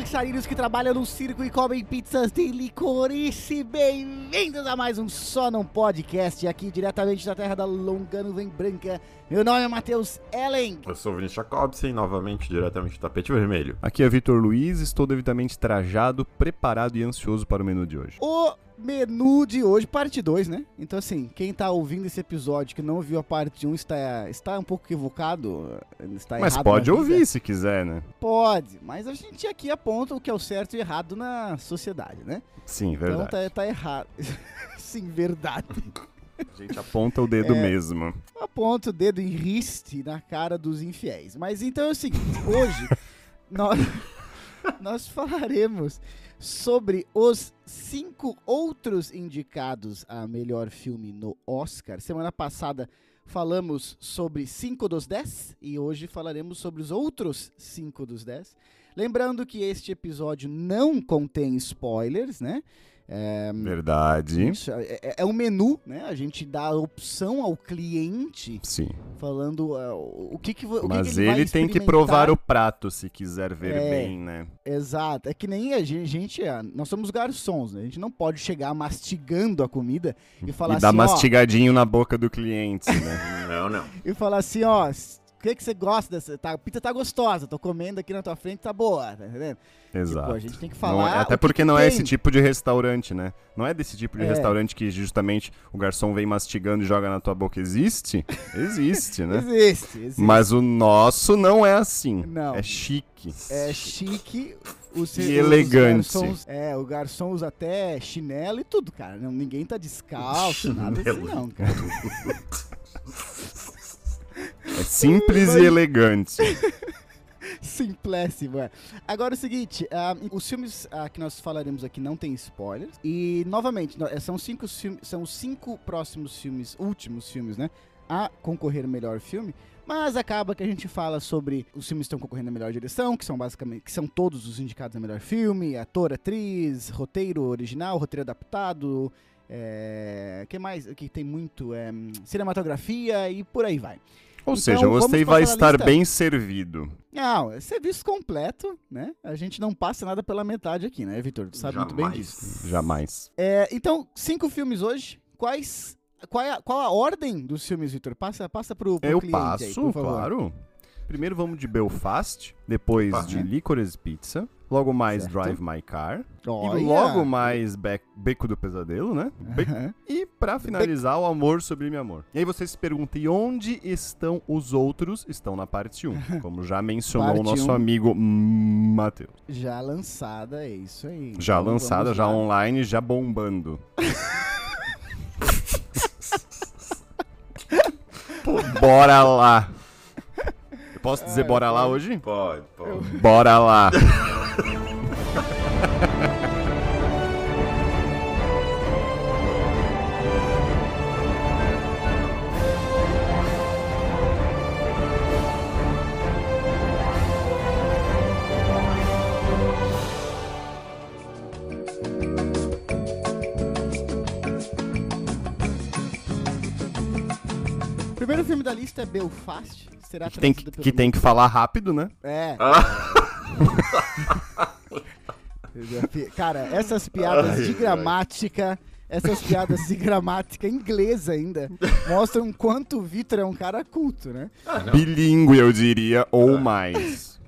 dançarinos que trabalham no circo e comem pizzas de licorice. Bem-vindos a mais um Só Não Podcast, aqui diretamente da terra da longa nuvem branca. Meu nome é Matheus Ellen. Eu sou o Vinícius Jacobsen, novamente diretamente do tapete vermelho. Aqui é Vitor Luiz, estou devidamente trajado, preparado e ansioso para o menu de hoje. O menu de hoje, parte 2, né? Então, assim, quem tá ouvindo esse episódio que não viu a parte 1 um, está, está um pouco equivocado. Está Mas errado pode ouvir se quiser, né? Pode, mas a gente aqui aponta o que é o certo e errado na sociedade, né? Sim, verdade. Então tá, tá errado. Sim, verdade. A gente aponta o dedo É. mesmo. Aponta o dedo em riste na cara dos infiéis. Mas então é o seguinte, hoje nós, nós falaremos sobre os cinco outros indicados a melhor filme no Oscar. Semana passada falamos sobre 5 dos 10 e hoje falaremos sobre os outros 5 dos 10. Lembrando que este episódio não contém spoilers, né? É, Verdade. isso, é, é- é um menu, né? A gente dá a opção ao cliente Sim. falando uh, o que que, o que Mas que ele, ele tem que provar o prato se quiser ver É. bem, né? Exato. É que nem a gente, gente, é, nós somos garçons, né? A gente não pode chegar mastigando a comida e falar e dar assim, ó, mastigadinho na boca do cliente, né? Não, não. e falar assim, ó, s- o que que você gosta dessa? Tá, a pizza tá gostosa, tô comendo aqui na tua frente, tá boa, tá entendendo? Exato. Tipo, a gente tem que Não falar é- até que porque que não é esse tipo de restaurante, né? Não é desse tipo de É. restaurante que justamente o garçom vem mastigando e joga na tua boca. Existe? Existe, né? Existe, existe. Mas o nosso não é assim. Não. É chique. É chique. Os, E elegante. garçons- é, o garçom usa até chinelo e tudo, cara. Não, ninguém tá descalço, nada assim, não, cara. É simples Mas- e elegante. Simplésimo, é. Agora é o seguinte, ah, os filmes ah, que nós falaremos aqui não tem spoilers. E, novamente, eh, são cinco, filmes, são cinco próximos filmes, últimos filmes, né? A concorrer melhor filme. Mas acaba que a gente fala sobre os filmes que estão concorrendo à melhor direção, que são basicamente, que são todos os indicados a melhor filme, ator, atriz, roteiro original, roteiro adaptado, é, que mais? Que tem muito é, cinematografia e por aí vai. Ou Então, seja, você vai estar lista? bem servido. Não, é serviço completo, né? A gente não passa nada pela metade aqui, né, Vitor? Tu sabe muito bem Jamais. disso. Jamais. É, então, cinco filmes hoje. Quais. Qual, é a, qual a ordem dos filmes, Vitor? Passa, passa pro, pro Eu cliente passo, aí, por favor. claro. Primeiro vamos de Belfast, depois Opa. de Licorice Pizza, logo mais Certo. Drive My Car, e logo mais Be- Beco do Pesadelo, né? Be-. E pra finalizar, o Amor Sublime Amor. E aí você se pergunta, e onde estão os outros? Estão na parte 1, como já mencionou o nosso amigo Matheus. Já lançada, é isso aí. Já Então, lançada, já online, já bombando. Pô, bora lá. Posso dizer bora lá hoje? Pode, pode. Bora lá. Primeiro filme da lista é Belfast. Será Que tem que, que tem que falar rápido, né? É. Ah. Cara, essas piadas Ai, de ai. gramática, essas piadas de gramática inglesa ainda, mostram quanto o Vitor é um cara culto, né? Ah, não. Bilíngue, eu diria, ou mais.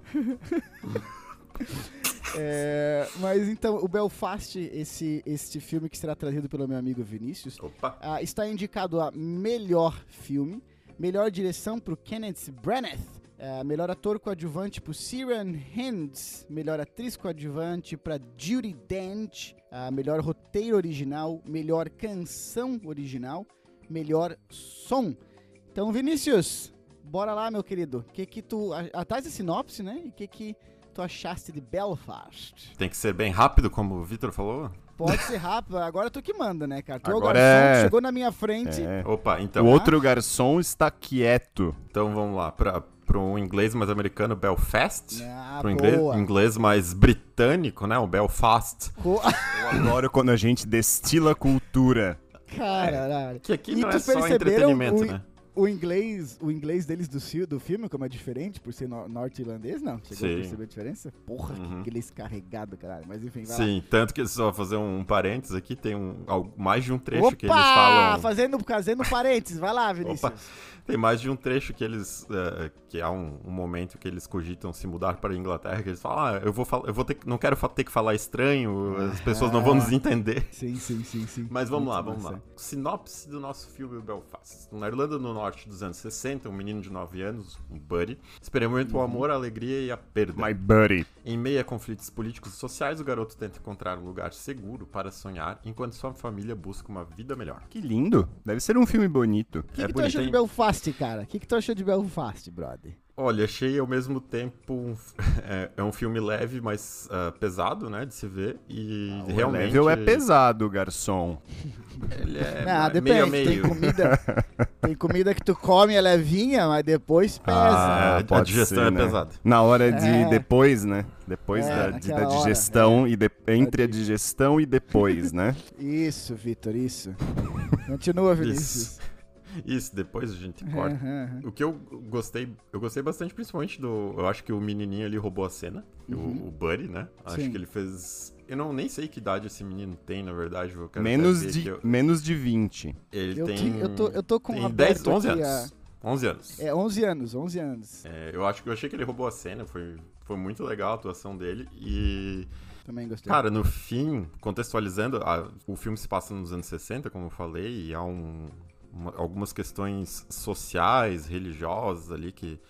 É, mas então, o Belfast, esse, este filme que será trazido pelo meu amigo Vinícius, Opa. ah, está indicado a melhor filme, melhor direção para o Kenneth Branagh, ah, melhor ator coadjuvante para Ciaran Hinds, melhor atriz coadjuvante para Judy Dench, ah, melhor roteiro original, melhor canção original, melhor som. Então, Vinícius, bora lá, meu querido. Que que tu atrás da sinopse, né? E que que tu achaste de Belfast? Tem que ser bem rápido, como o Vitor falou. Pode ser rápido, agora tu que manda, né, cara? Tu é o Agora garçom que é- chegou na minha frente. É. Opa, então, o outro garçom está quieto. então vamos lá. Pra, para um inglês mais americano, Belfast. Ah, para um inglês, boa. inglês mais britânico, né? O Belfast. Co- Eu adoro quando a gente destila cultura. Caralho. Que aqui E não é só entretenimento, o- né? O inglês, o inglês deles do, do filme, como é diferente por ser no- norte-irlandês, não? Chegou a Sim. perceber a diferença? Porra, Uhum. que inglês carregado, caralho. Mas enfim, vai lá. Sim, tanto que só fazer um parênteses aqui, tem um, mais de um trecho Opa! que eles falam. Fazendo, fazendo parênteses. Vai lá, Vinícius. Tem mais de um trecho que eles. eh, que há um, um momento que eles cogitam se mudar para a Inglaterra, que eles falam, ah, eu vou falar, eu vou ter que- não quero ter que falar estranho, as pessoas não vão nos entender. Sim, sim, sim, sim. Mas vamos Muito lá, vamos massa. lá. Sinopse do nosso filme Belfast. Na Irlanda do Norte dos anos 60, um menino de 9 anos, um buddy, experimenta o Uhum. amor, a alegria e a perda. My buddy. Em meio a conflitos políticos e sociais, o garoto tenta encontrar um lugar seguro para sonhar, enquanto sua família busca uma vida melhor. Que lindo. Deve ser um filme bonito. O que, É que tu bonito, achou de hein? Belfast, cara? O que, que tu achou de Belfast, brother? Olha, achei ao mesmo tempo. um é, é um filme leve, mas ah, pesado, né? De se ver. E O realmente. level é pesado, garçom. Ele é ah, depende. meio a Tem meio. comida, tem comida que tu come é levinha, mas depois pesa. Ah, a pode digestão ser, é né? pesada. Na hora de É. depois, né? Depois É, da, de- da digestão e de- entre a digestão e depois, né? Isso, Vitor, isso. Continua, Vinícius. Isso, depois a gente corta. Aham. O que eu gostei, eu gostei bastante, principalmente do. Eu acho que o menininho ali roubou a cena, o, o Buddy, né? Acho Uhum. Sim. que ele fez. Eu não nem sei que idade esse menino tem, na verdade. Eu quero Menos de, que eu- menos de 20. Ele Eu, tem. ti- eu, tô, eu tô com tem aberto 10, 11 aqui anos. 11 anos. A... É, 11 anos, 11 anos. É, eu acho que eu achei que ele roubou a cena, foi, foi muito legal a atuação dele. E, Também gostei. cara, no fim, contextualizando, a- o filme se passa nos anos 60, como eu falei, e há um- uma- algumas questões sociais, religiosas ali que,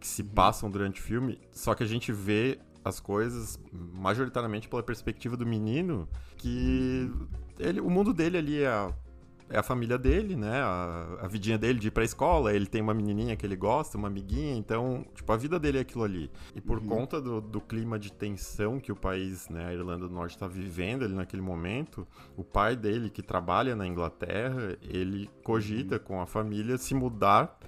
que se passam durante o filme, só que a gente vê as coisas majoritariamente pela perspectiva do menino, que ele, o mundo dele ali é é a família dele, né? A, a vidinha dele de ir pra escola, ele tem uma menininha que ele gosta, uma amiguinha, então, tipo, a vida dele é aquilo ali. E por conta do, do clima de tensão que o país, né, a Irlanda do Norte, está vivendo ali naquele momento, o pai dele, que trabalha na Inglaterra, ele cogita com a família se mudar,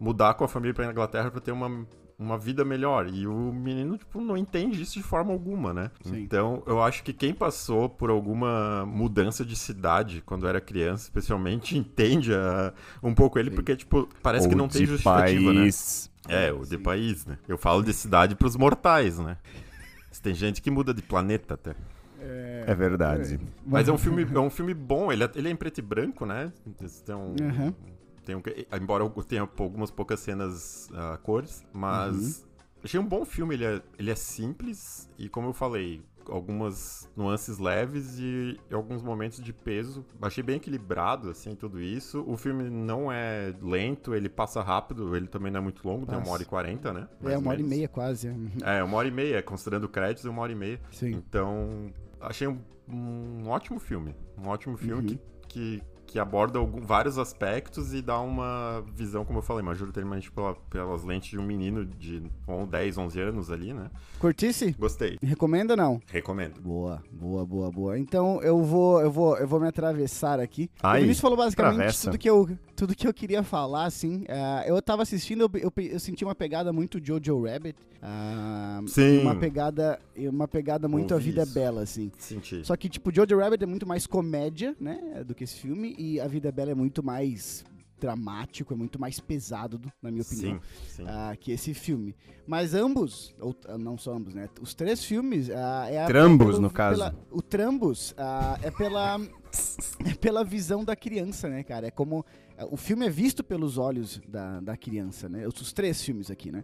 mudar com a família pra Inglaterra para ter uma uma vida melhor. E o menino, tipo, não entende isso de forma alguma, né? Sim. Então, eu acho que quem passou por alguma mudança de cidade quando era criança, especialmente, entende a- um pouco ele, Sim. porque, tipo, parece Ou que não tem justificativa, país. né? É, o de país, né? Eu falo de cidade pros mortais, né? Tem gente que muda de planeta até. É verdade. Mas é um filme, é um filme bom, ele é, ele é em preto e branco, né? Tem um, Aham. Tem embora eu tenha algumas poucas cenas a cores, mas achei um bom filme, ele é, ele é simples e como eu falei, algumas nuances leves e, alguns momentos de peso. Achei bem equilibrado, assim, tudo isso. O filme não é lento, ele passa rápido, ele também não é muito longo, tem uma Passa. hora e quarenta, né? Mais É, ou uma hora e meia quase. é. Uhum. É, uma hora e meia, considerando créditos, é uma hora e meia. Sim. Então, achei um, um ótimo filme. Um ótimo filme Uhum. que, que, que aborda algum- vários aspectos e dá uma visão, como eu falei, majoritariamente pela, pelas lentes de um menino de on- 10, 11 anos ali, né? Curtisse? Gostei. Recomenda ou não? Recomendo. Boa, boa, boa, boa. Então eu vou, eu vou, eu vou me atravessar aqui. Ai, o Vinícius falou basicamente tudo que, eu, tudo que eu queria falar, assim. Ah, eu tava assistindo, eu, eu, eu senti uma pegada muito Jojo Rabbit. ah, Sim. Uma pegada, uma pegada muito A Ouvi Vida é isso. Bela, assim. Senti. Só que, tipo, Jojo Rabbit é muito mais comédia, né, do que esse filme. E A Vida é Bela é muito mais dramático, é muito mais pesado, do- na minha opinião. Sim, sim. ah, que esse filme. Mas ambos, ou ah, não só ambos, né? Os três filmes ah, é a- Trambos, é pelo- no caso. pela- o Trambos ah, é pela é pela visão da criança, né, cara? É como o filme é visto pelos olhos da, da criança, né? Os, os três filmes aqui, né?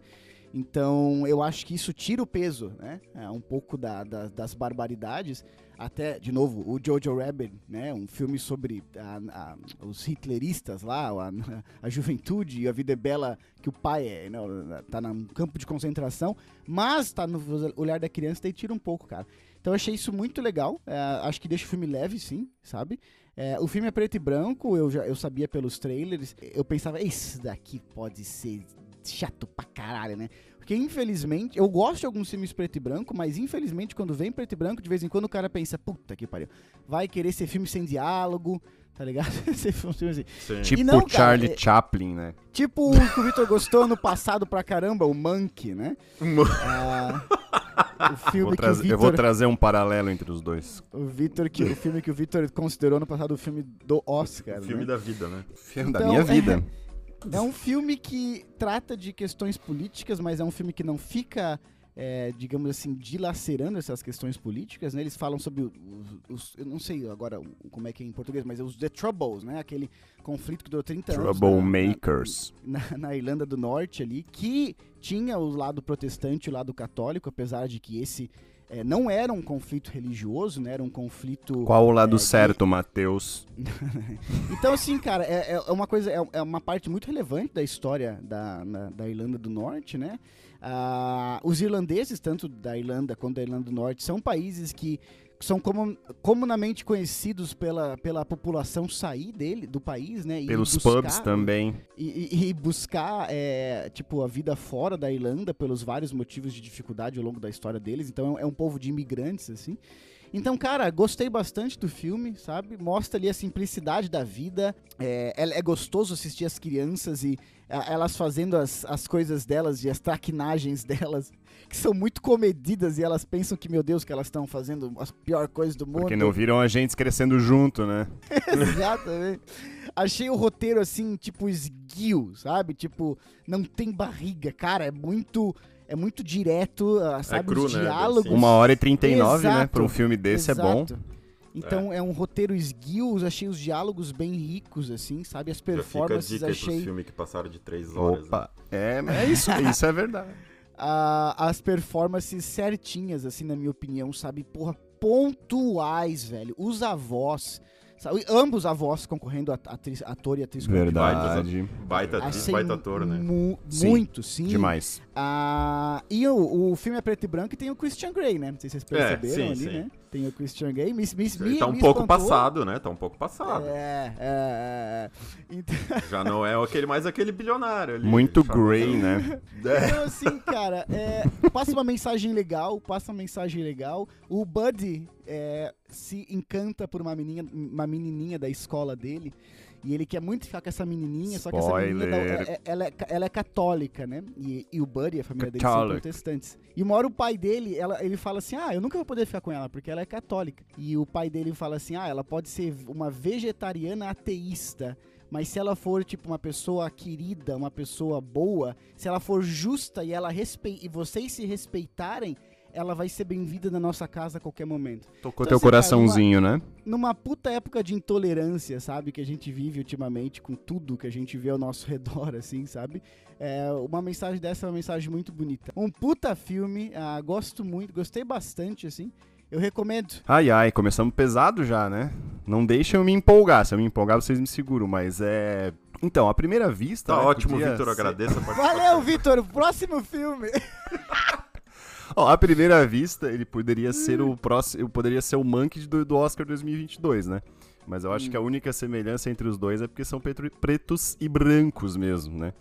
Então, eu acho que isso tira o peso, né? É, um pouco da- da- das barbaridades. Até, de novo, o Jojo Rabbit, né? Um filme sobre a- a- os hitleristas lá, a, a juventude e a vida é bela que o pai é, não, tá num campo de concentração, mas tá no olhar da criança e tira um pouco, cara. Então eu achei isso muito legal. é, acho que deixa o filme leve, sim, sabe? É, o filme é preto e branco, eu, já, eu sabia pelos trailers. Eu pensava, isso daqui pode ser chato pra caralho, né? Porque infelizmente, eu gosto de alguns filmes preto e branco, mas infelizmente quando vem preto e branco, de vez em quando o cara pensa, puta que pariu, vai querer ser filme sem diálogo, tá ligado? ser filme assim. Sim. Tipo não, cara, Charlie é- Chaplin, né? Tipo o que o Victor gostou no passado pra caramba, o Monkey, né? Ah, o filme Vou que o trazer- eu vou Victor, trazer um paralelo entre os dois. o Victor que o filme que o Victor considerou no passado o filme do Oscar, O filme né? da vida, né? Filme da Então, minha é- vida. É um filme que trata de questões políticas, mas é um filme que não fica, é, digamos assim, dilacerando essas questões políticas, né? Eles falam sobre os, os- eu não sei agora como é que é em português, mas é os The Troubles, né? Aquele conflito que durou 30 anos. na- na- Troublemakers. na, na Irlanda do Norte ali, que tinha o lado protestante e o lado católico, apesar de que esse eh, não era um conflito religioso, né? Era um conflito. Qual o lado é, certo, Matheus? Então, assim, cara, é, é uma coisa, é, é uma parte muito relevante da história da, na- da Irlanda do Norte, né? Ah, os irlandeses, tanto da Irlanda quanto da Irlanda do Norte, são países que são comum- comunamente conhecidos pela, pela população sair dele, do país, né? Pelos buscar- pubs também. e, e- e buscar, é, tipo, a vida fora da Irlanda pelos vários motivos de dificuldade ao longo da história deles. Então é um povo de imigrantes, assim. Então, cara, gostei bastante do filme, sabe? Mostra ali a simplicidade da vida. É, é, é gostoso assistir as crianças e a- elas fazendo as, as coisas delas e as traquinagens delas, que são muito comedidas e elas pensam que, meu Deus, que elas estão fazendo as piores coisas do mundo. Porque não viram a gente crescendo junto, né? Exatamente. Achei o roteiro assim, tipo, esguio, sabe? Tipo, não tem barriga. Cara, é muito. É muito direto, ah, sabe? cru, Os né? diálogos. Assim. Uma hora e 39, né? Exato. Pra um filme desse é bom. Exato. Então é. um roteiro esguio, achei os diálogos bem ricos, assim, sabe? As Já fica a performances dica aí pros achei. filmes que passaram de três horas. né? Opa. É, mas é isso, isso é verdade. ah, as performances certinhas, assim, na minha opinião, sabe? Porra, pontuais, velho. Os avós. Sabe? Ambos avós concorrendo a atriz, ator e atriz Verdade. Baita atriz, Achei baita ator, né? mu- Sim, muito, sim. Demais. Ah, e o, o filme é preto e branco e tem o Christian Grey, né? Não sei se vocês perceberam sim, ali, sim. né? Tem o Christian Grey. Me, me, me, tá um pouco espantou. passado, né? Tá um pouco passado. É, é, é. Então, Já não é aquele, mais aquele bilionário ali. Muito. Grey, né? É. então, assim, cara, é, passa uma mensagem legal, passa uma mensagem legal. O Buddy é, se encanta por uma menininha, uma menininha da escola dele. E ele quer muito ficar com essa menininha, só que essa menininha Spoiler. é- é- ela, é, ela é católica, né? E, e o Buddy, a família dele, são Catholic. protestantes. E uma hora o pai dele, ela, ele fala assim: Ah, eu nunca vou poder ficar com ela, porque ela é católica. E o pai dele fala assim: Ah, ela pode ser uma vegetariana ateísta. Mas se ela for, tipo, uma pessoa querida, uma pessoa boa, se ela for justa e ela respei e vocês se respeitarem, ela vai ser bem-vinda na nossa casa a qualquer momento. Tocou Então, teu assim, cara, coraçãozinho, né? Numa puta época de intolerância, sabe, que a gente vive ultimamente, com tudo que a gente vê ao nosso redor, assim, sabe? É, uma mensagem dessa é uma mensagem muito bonita. Um puta filme, ah, gosto muito, gostei bastante, assim. Eu recomendo. Ai, ai, começamos pesado já, né? Não deixa eu me empolgar. Se eu me empolgar, vocês me seguram, mas é. Então, à primeira vista. Tá né, ótimo, podia Vitor. Agradeço a participação. Valeu, Vitor! Próximo filme! Ó, à primeira vista, ele poderia ser o próximo. Poderia ser o Monkey do, do Oscar 2022, né? Mas eu acho que a única semelhança entre os dois é porque são pretos e brancos mesmo, né?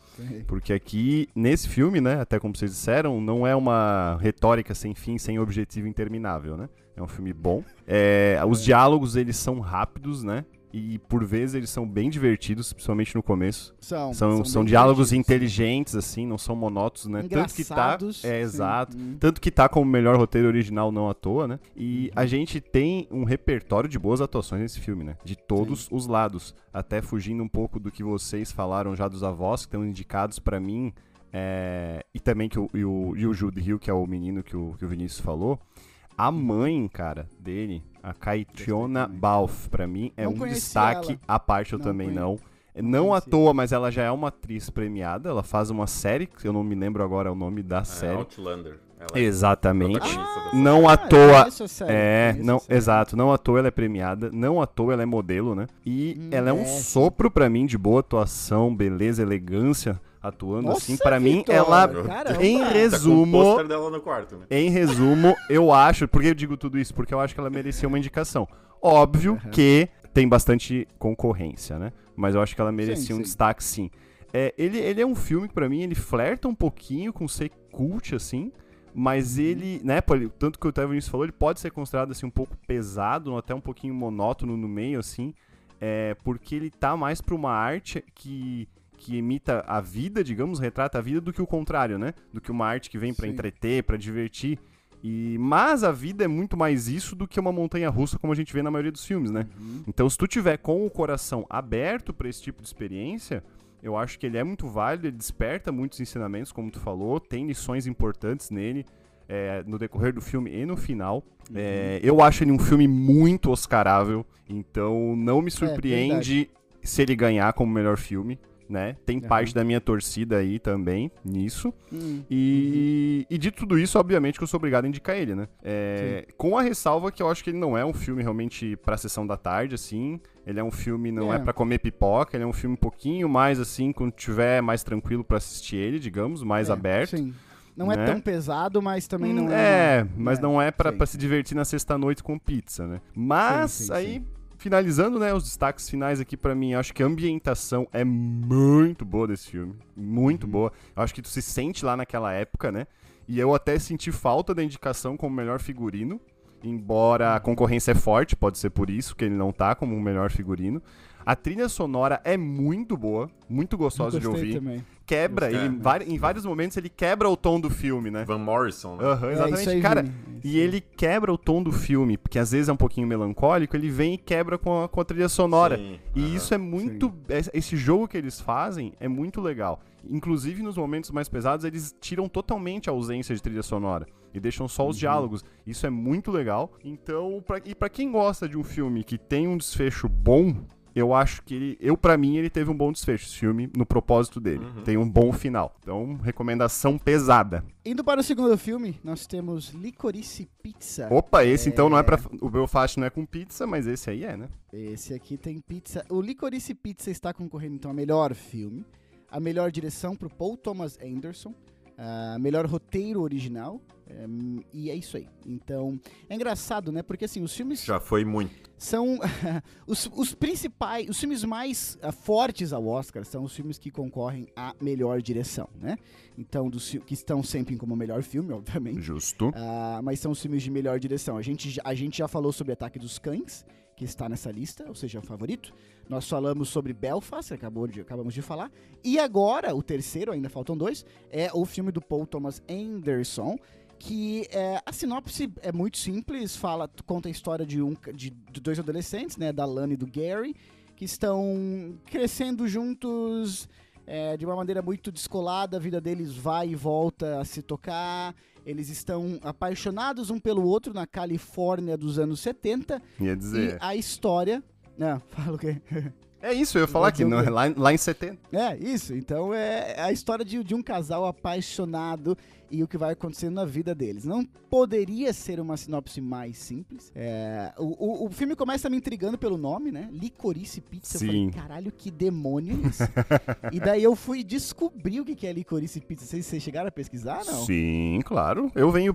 Porque aqui, nesse filme, né, até como vocês disseram, não é uma retórica sem fim, sem objetivo interminável, né? É um filme bom. É, os diálogos, eles são rápidos, né? E por vezes eles são bem divertidos, principalmente no começo. São, São, são, bem diálogos inteligentes, assim, não são monótonos, né? Tanto que tá. Engraçados, É, sim. exato. Hum. Tanto que tá como melhor roteiro original, não à toa, né? E a gente tem um repertório de boas atuações nesse filme, né? De todos os lados. Até fugindo um pouco do que vocês falaram já dos avós, que estão indicados pra mim. é, E também que o, e o, e o Jude Hill, que é o menino que o, que o Vinícius falou. A mãe, cara, dele, a Caitiona também. Balfe, pra mim, é Não um destaque ela. à parte, eu Não também conhe- não. Não à toa, mas ela já é uma atriz premiada. Ela faz uma série, que eu não me lembro agora o nome da É, série. Outlander. Ela é Exatamente. Não à Ah, toa. série, É, conheço não, exato. Não à toa ela é premiada, não à toa ela é modelo, né? E Hum, ela é um é, sopro pra mim de boa atuação, beleza, elegância, atuando Nossa, assim. Pra mim, ela, caramba. em Tá com o resumo, pôster dela no quarto, né? em resumo, eu acho. Por que eu digo tudo isso? Porque eu acho que ela merecia uma indicação. Óbvio Aham. que tem bastante concorrência, né? Mas eu acho que ela merecia Sim, um sim. destaque, sim. É, ele, ele é um filme que, pra mim, ele flerta um pouquinho com ser cult, assim. Mas Uhum. ele, né, tanto que o Vinícius falou, ele pode ser considerado, assim, um pouco pesado, até um pouquinho monótono no meio, assim. É, porque ele tá mais pra uma arte que, que imita a vida, digamos, retrata a vida, do que o contrário, né? Do que uma arte que vem pra Sim. entreter, pra divertir. E, mas a vida é muito mais isso do que uma montanha russa, como a gente vê na maioria dos filmes, né? Uhum. Então, se tu tiver com o coração aberto pra esse tipo de experiência, Eu acho que ele é muito válido, ele desperta muitos ensinamentos, como tu falou, tem lições importantes nele. é, no decorrer do filme e no final. É, eu acho ele um filme muito oscarável, então não me surpreende se ele ganhar como melhor filme, né? Tem Aham. parte da minha torcida aí também nisso. Hum. E, e de tudo isso, obviamente, que eu sou obrigado a indicar ele, né? É, com a ressalva que eu acho que ele não é um filme realmente pra sessão da tarde, assim. Ele é um filme, não é, É. pra comer pipoca, ele é um filme um pouquinho mais assim, quando tiver mais tranquilo pra assistir ele, digamos, mais É, aberto. Sim. Não é né? tão pesado, mas também não é. É, mas não é pra, sim. pra se divertir na sexta-noite com pizza, né? Mas, Sim, sim, aí, finalizando, né, os destaques finais aqui pra mim, acho que a ambientação é muito boa desse filme. Muito Uhum. boa. Acho que tu se sente lá naquela época, né? E eu até senti falta da indicação como melhor figurino. Embora a concorrência é forte, pode ser por isso que ele não tá como o melhor figurino. A trilha sonora é muito boa, muito gostosa de ouvir. também. Quebra, Gostei. ele, em vários momentos ele quebra o tom do filme, né? Van Morrison, né? É, exatamente. isso aí, Cara. Isso e ele quebra o tom do filme, porque às vezes é um pouquinho melancólico, ele vem e quebra com a, com a trilha sonora. Sim, E aham. isso é muito. es- Esse jogo que eles fazem é muito legal. Inclusive, nos momentos mais pesados, eles tiram totalmente a ausência de trilha sonora. E deixam só Uhum. os diálogos. Isso é muito legal. Então, pra, e pra quem gosta de um filme que tem um desfecho bom, eu acho que ele. Eu, pra mim, ele teve um bom desfecho, esse filme, no propósito dele. Uhum. Tem um bom final. Então, recomendação pesada. Indo para o segundo filme, nós temos Licorice Pizza. Opa, esse então não é pra. O Belfast não é com pizza, mas esse aí é, né? Esse aqui tem pizza. O Licorice Pizza está concorrendo então a melhor filme, a melhor direção pro Paul Thomas Anderson, a melhor roteiro original. é, e é isso aí. Então, é engraçado, né? Porque assim, os filmes Já foi muito. são os, os principais, os filmes mais ah, fortes ao Oscar são os filmes que concorrem à melhor direção, né? Então, dos, que estão sempre como melhor filme, obviamente. Justo. Ah, mas são os filmes de melhor direção. A gente, já- a gente já falou sobre Ataque dos Cães, que está nessa lista, ou seja, é o favorito. Nós falamos sobre Belfast, que acabou de, acabamos de falar. E agora, o terceiro, ainda faltam dois, é o filme do Paul Thomas Anderson, que é, a sinopse é muito simples, fala, conta a história de, um, de, de dois adolescentes, né, da Lana e do Gary, que estão crescendo juntos é, de uma maneira muito descolada, a vida deles vai e volta a se tocar, eles estão apaixonados um pelo outro na Califórnia dos anos 70, Ia e dizer. a história... Não, fala o quê? É isso, eu ia falar que o não, quê? lá, lá em 70. É, isso. Então é a história de, de um casal apaixonado e o que vai acontecendo na vida deles. Não poderia ser uma sinopse mais simples. É, o, o, o filme começa me intrigando pelo nome, né? Licorice Pizza. Eu Sim. falei, caralho, que demônio é isso? e daí eu fui descobrir o que é Licorice Pizza. Vocês, vocês chegaram a pesquisar, não? Sim, claro. Eu venho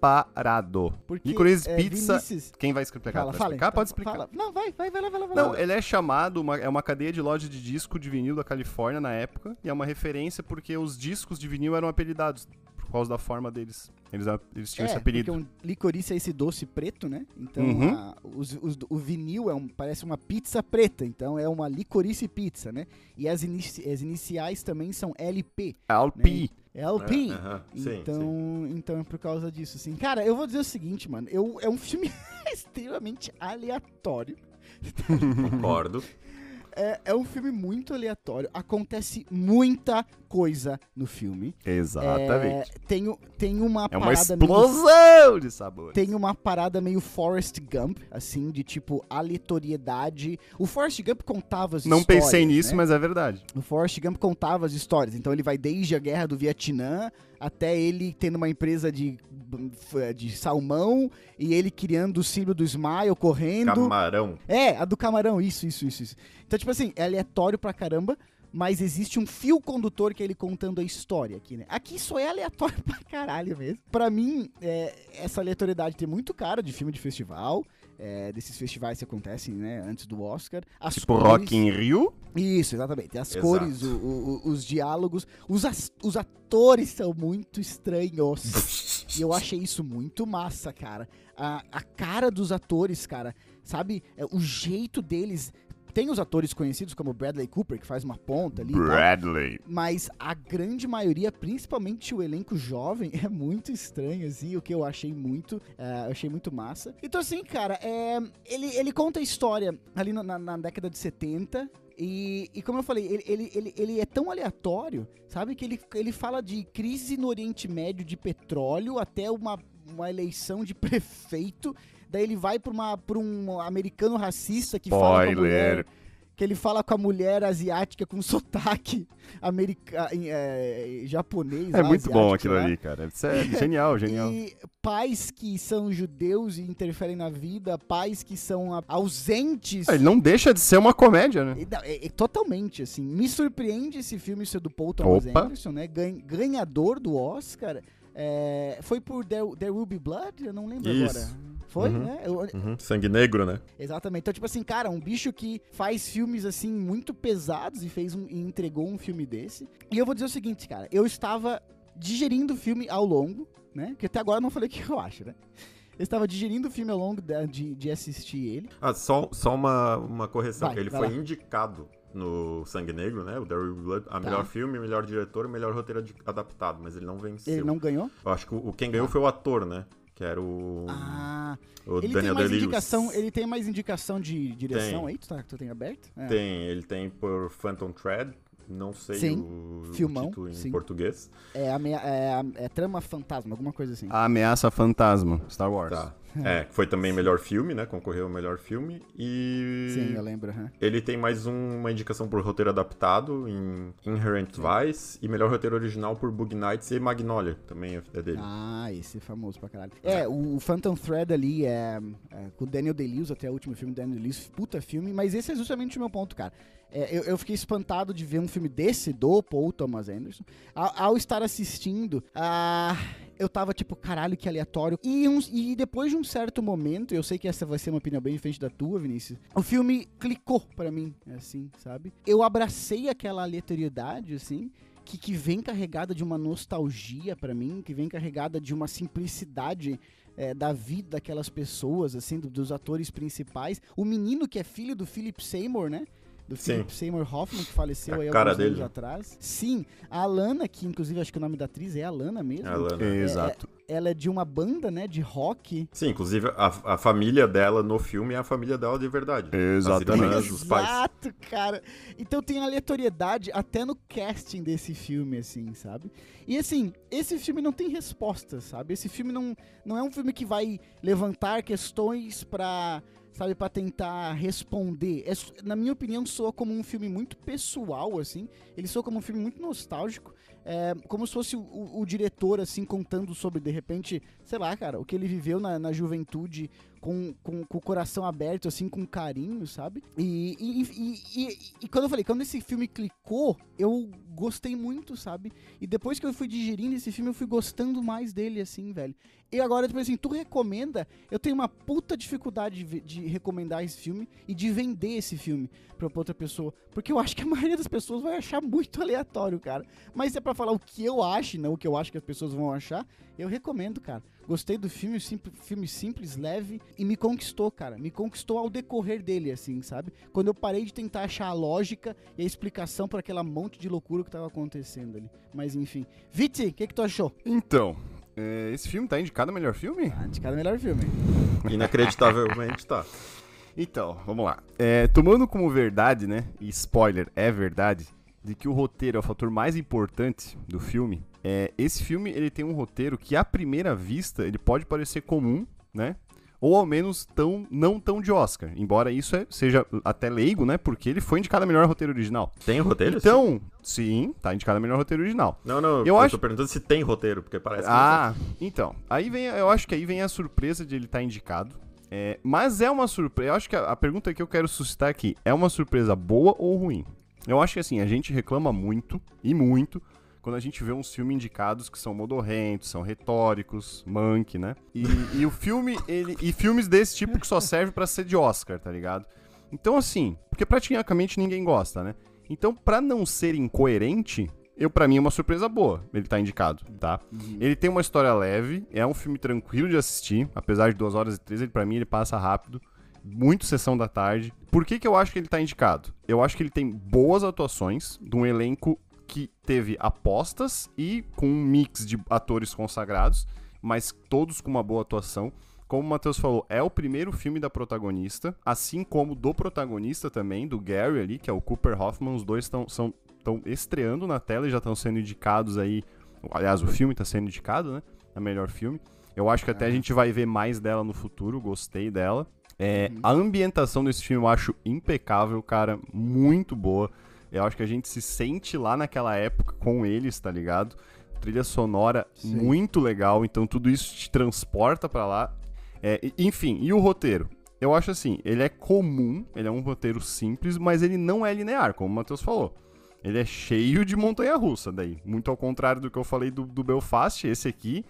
preparado. Porque, Licorice é, Pizza. Vinícius- Quem vai explicar? Fala, explicar? então. Pode explicar. Fala. Não, vai, vai, vai lá, vai lá. Vai Não, lá. ele é chamado, uma- é uma cadeia de loja de disco de vinil da Califórnia na época, e é uma referência porque os discos de vinil eram apelidados por causa da forma deles. Eles, eles tinham esse apelido. Porque um licorice é esse doce preto, né? Então Uhum. a- os- os- o vinil é um, parece uma pizza preta, então é uma licorice pizza, né? E as, inici- as iniciais também são LP. Alpi. LP. É, aham, sim, então, então é por causa disso, assim. Cara, eu vou dizer o seguinte, mano. Eu, é um filme extremamente aleatório. Concordo. É, é um filme muito aleatório. Acontece muita coisa no filme. Exatamente. É, tem, tem uma É, uma parada meio explosão de sabor. tem uma parada meio Forrest Gump, assim, de tipo aleatoriedade. O Forrest Gump contava as Não histórias. pensei nisso, né? mas é verdade. O Forrest Gump contava as histórias. Então ele vai desde a guerra do Vietnã até ele tendo uma empresa de, de salmão e ele criando o símbolo do Smile, correndo. Camarão. É, a do camarão, isso, isso, isso, isso. Então, tipo assim, é aleatório pra caramba, mas existe um fio condutor que é ele contando a história aqui, né? Aqui só é aleatório pra caralho mesmo. Pra mim, é, essa aleatoriedade tem muito cara de filme de festival, é, desses festivais que acontecem, né, antes do Oscar. As Tipo cores- Rock in Rio. Isso, exatamente. As Exato. cores, o- o- os diálogos, os, as- os atores são muito estranhos. E eu achei isso muito massa, cara. A, a cara dos atores, cara, sabe? É, o jeito deles. Tem os atores conhecidos como Bradley Cooper, que faz uma ponta ali. e tal, Bradley. mas a grande maioria, principalmente o elenco jovem, é muito estranho, assim, o que eu achei muito, eu achei muito massa. Então, assim, cara, é, ele, ele conta a história ali na, na- na década de 70. E, e como eu falei, ele, ele, ele, ele é tão aleatório, sabe? Que ele, ele fala de crise no Oriente Médio de petróleo até uma, uma eleição de prefeito. Daí ele vai pra, uma, pra um americano racista que fala com a mulher que ele fala com a mulher asiática com sotaque americano, é, japonês. É lá, muito bom aquilo lá. ali, cara. Isso é genial, genial. E pais que são judeus e interferem na vida, pais que são ausentes. Ele não deixa de ser uma comédia, né? É, é, totalmente, assim. Me surpreende esse filme ser do Paul Thomas Opa. Anderson, né? Ganhador do Oscar. É, foi por There, There Will Be Blood? Eu não lembro Isso. agora. Foi, uhum, né? Eu... Uhum. Sangue negro, né? Exatamente. Então, tipo assim, cara, um bicho que faz filmes, assim, muito pesados e fez um, e entregou um filme desse. E eu vou dizer o seguinte, cara. Eu estava digerindo o filme ao longo, né? Que até agora eu não falei o que eu acho, né? Eu estava digerindo o filme ao longo de, de assistir ele. Ah, só, só uma, uma correção. Vai, ele foi lá. indicado no Sangue Negro, né? O Daryl Blood, a tá. melhor filme, melhor diretor, melhor roteiro adaptado, mas ele não venceu. Ele não ganhou? Eu acho que o, quem ganhou ah. foi o ator, né? Que era o. Ah. O ele Daniel tem mais indicação, Ele tem mais indicação de direção tem. aí? Tu, tá, tu tem aberto? É. Tem, ele tem por Phantom Thread. Não sei sim. o, Filmão, o título em sim. português. É, a, é, é Trama Fantasma, alguma coisa assim. A Ameaça Fantasma, Star Wars. Tá. É, foi também melhor filme, né? Concorreu ao melhor filme. E. Sim, eu lembro. Uhum. Ele tem mais um, uma indicação por roteiro adaptado em Inherent Vice e melhor roteiro original por Bug Nights e Magnolia. Também é dele. Ah, esse é famoso pra caralho. É, o Phantom Thread ali é, é com o Daniel Day-Lewis, até o último filme do Daniel Day-Lewis. Puta filme, mas esse é justamente o meu ponto, cara. É, eu, eu, fiquei espantado de ver um filme desse, do Paul Thomas Anderson. Ao, ao estar assistindo, ah, eu tava tipo, caralho, que aleatório. E, um, e depois de um certo momento, eu sei que essa vai ser uma opinião bem diferente da tua, Vinícius, o filme clicou para mim, assim, sabe? Eu abracei aquela aleatoriedade, assim, que, que vem carregada de uma nostalgia para mim, que vem carregada de uma simplicidade é, da vida daquelas pessoas, assim, do, dos atores principais. O menino que é filho do Philip Seymour, né? Do Philip Seymour Hoffman, que faleceu a aí alguns dele. anos atrás. Sim, a Alana, que inclusive acho que o nome da atriz é Alana mesmo. É Alana. É, Exato. ela é de uma banda, né, de rock. Sim, inclusive a, a família dela no filme é a família dela de verdade. Exatamente. As irmãs, os pais. Exato, cara. Então tem aleatoriedade até no casting desse filme, assim, sabe? E assim, esse filme não tem respostas, sabe? Esse filme não, não é um filme que vai levantar questões para sabe, para tentar responder. É, na minha opinião, soa como um filme muito pessoal, assim. Ele soa como um filme muito nostálgico. É, como se fosse o, o, diretor, assim, contando sobre, de repente, sei lá, cara, o que ele viveu na, na juventude com, com, com, o coração aberto, assim, com carinho, sabe? E, e, e, e, quando eu falei, quando esse filme clicou, eu gostei muito, sabe? E depois que eu fui digerindo esse filme, eu fui gostando mais dele, assim, velho. E agora, tipo assim, tu recomenda, eu tenho uma puta dificuldade de, de recomendar esse filme e de vender esse filme pra outra pessoa. Porque eu acho que a maioria das pessoas vai achar muito aleatório, cara. Mas é para falar o que eu acho, não o que eu acho que as pessoas vão achar, eu recomendo, cara. Gostei do filme, simples, filme simples, leve e me conquistou, cara. Me conquistou ao decorrer dele, assim, sabe? Quando eu parei de tentar achar a lógica e a explicação para aquela monte de loucura que tava acontecendo ali. Mas enfim. Viti, o que, que tu achou? Então, é, esse filme tá indicado melhor filme? Tá indicado melhor filme. Inacreditavelmente tá. Então, vamos lá. É, tomando como verdade, né? E spoiler, é verdade, de que o roteiro é o fator mais importante do filme. É, esse filme ele tem um roteiro que à primeira vista ele pode parecer comum, né? Ou ao menos tão não tão de Oscar. Embora isso é, seja até leigo, né? Porque ele foi indicado a melhor roteiro original. Tem roteiro? Então, sim, sim tá indicado a melhor roteiro original. Não, não, eu, eu acho... tô perguntando se tem roteiro, porque parece que Ah, então. Aí vem, eu acho que aí vem a surpresa de ele estar tá indicado. É, mas é uma surpresa. Eu acho que a, a pergunta que eu quero suscitar aqui é uma surpresa boa ou ruim? Eu acho que assim, a gente reclama muito e muito quando a gente vê uns filmes indicados que são modorrentos, são retóricos, monk, né? E, e o filme, ele. E filmes desse tipo que só serve para ser de Oscar, tá ligado? Então, assim, porque praticamente ninguém gosta, né? Então, para não ser incoerente, eu para mim é uma surpresa boa. Ele tá indicado, tá? Uhum. Ele tem uma história leve, é um filme tranquilo de assistir, apesar de 2 horas e 13, ele para mim ele passa rápido. Muito sessão da tarde. Por que, que eu acho que ele tá indicado? Eu acho que ele tem boas atuações, de um elenco que teve apostas e com um mix de atores consagrados, mas todos com uma boa atuação. como o Matheus falou, é o primeiro filme da protagonista, assim como do protagonista também, do Gary ali, que é o Cooper Hoffman. Os dois estão estreando na tela e já estão sendo indicados aí. Aliás, o filme está sendo indicado, né? A melhor filme. Eu acho que até a gente vai ver mais dela no futuro, gostei dela. É, uhum. A ambientação desse filme eu acho impecável, cara, muito boa. Eu acho que a gente se sente lá naquela época com eles, tá ligado? Trilha sonora Sim. muito legal, então tudo isso te transporta para lá. É, enfim, e o roteiro? Eu acho assim, ele é comum, ele é um roteiro simples, mas ele não é linear, como o Matheus falou. Ele é cheio de montanha-russa daí. Muito ao contrário do que eu falei do, do Belfast, esse aqui,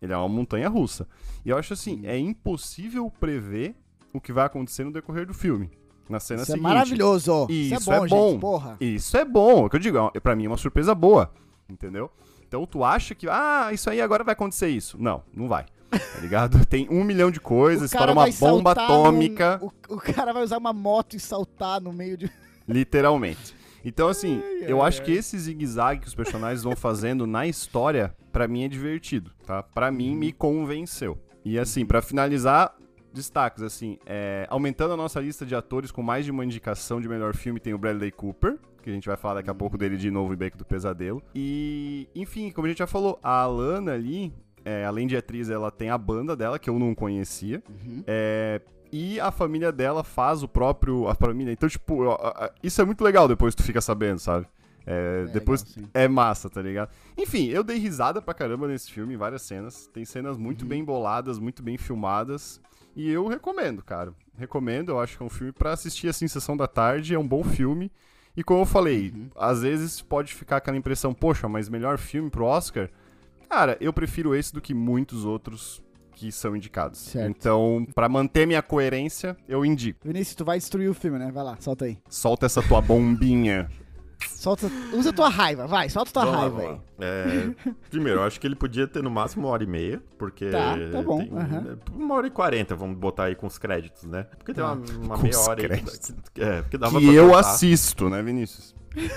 ele é uma montanha-russa. E eu acho assim, é impossível prever o que vai acontecer no decorrer do filme. Na cena Isso é seguinte. é maravilhoso. Isso, Isso é bom, é bom. Gente, porra. Isso é bom. É o que eu digo, é pra mim é uma surpresa boa. Entendeu? Então tu acha que, ah, isso aí agora vai acontecer isso. Não, não vai. Tá ligado? Tem um milhão de coisas para uma bomba atômica. Num, o, o, cara vai usar uma moto e saltar no meio de. Literalmente. Então, assim, ai, eu ai, acho que esse zigue-zague que os personagens vão fazendo na história, para mim é divertido, tá? Para mim, me convenceu. E, assim, para finalizar, destaques, assim, é, aumentando a nossa lista de atores com mais de uma indicação de melhor filme, tem o Bradley Cooper, que a gente vai falar daqui a pouco dele de novo em Beco do Pesadelo. E, enfim, como a gente já falou, a Alana ali, é, além de atriz, ela tem a banda dela, que eu não conhecia. Uhum. É, e a família dela faz o próprio. A família. Então, tipo, isso é muito legal depois tu fica sabendo, sabe? É, é depois legal, é massa, tá ligado? Enfim, eu dei risada pra caramba nesse filme, em várias cenas. Tem cenas muito uhum. bem boladas, muito bem filmadas. E eu recomendo, cara. Recomendo, eu acho que é um filme para assistir assim, sessão da tarde, é um bom filme. E como eu falei, uhum. às vezes pode ficar aquela impressão, poxa, mas melhor filme pro Oscar? Cara, eu prefiro esse do que muitos outros que são indicados. Certo. Então, para manter minha coerência, eu indico. Vinícius, tu vai destruir o filme, né? Vai lá, solta aí. Solta essa tua bombinha. Solta, usa tua raiva, vai, solta tua vamos raiva lá, aí. É, primeiro, eu acho que ele podia ter no máximo uma hora e meia, porque. Tá, tá bom. Tem, uhum. Uma hora e quarenta, vamos botar aí com os créditos, né? Porque tem uma, uma meia hora aí. Que, é, porque dava que eu assisto, né, Vinícius?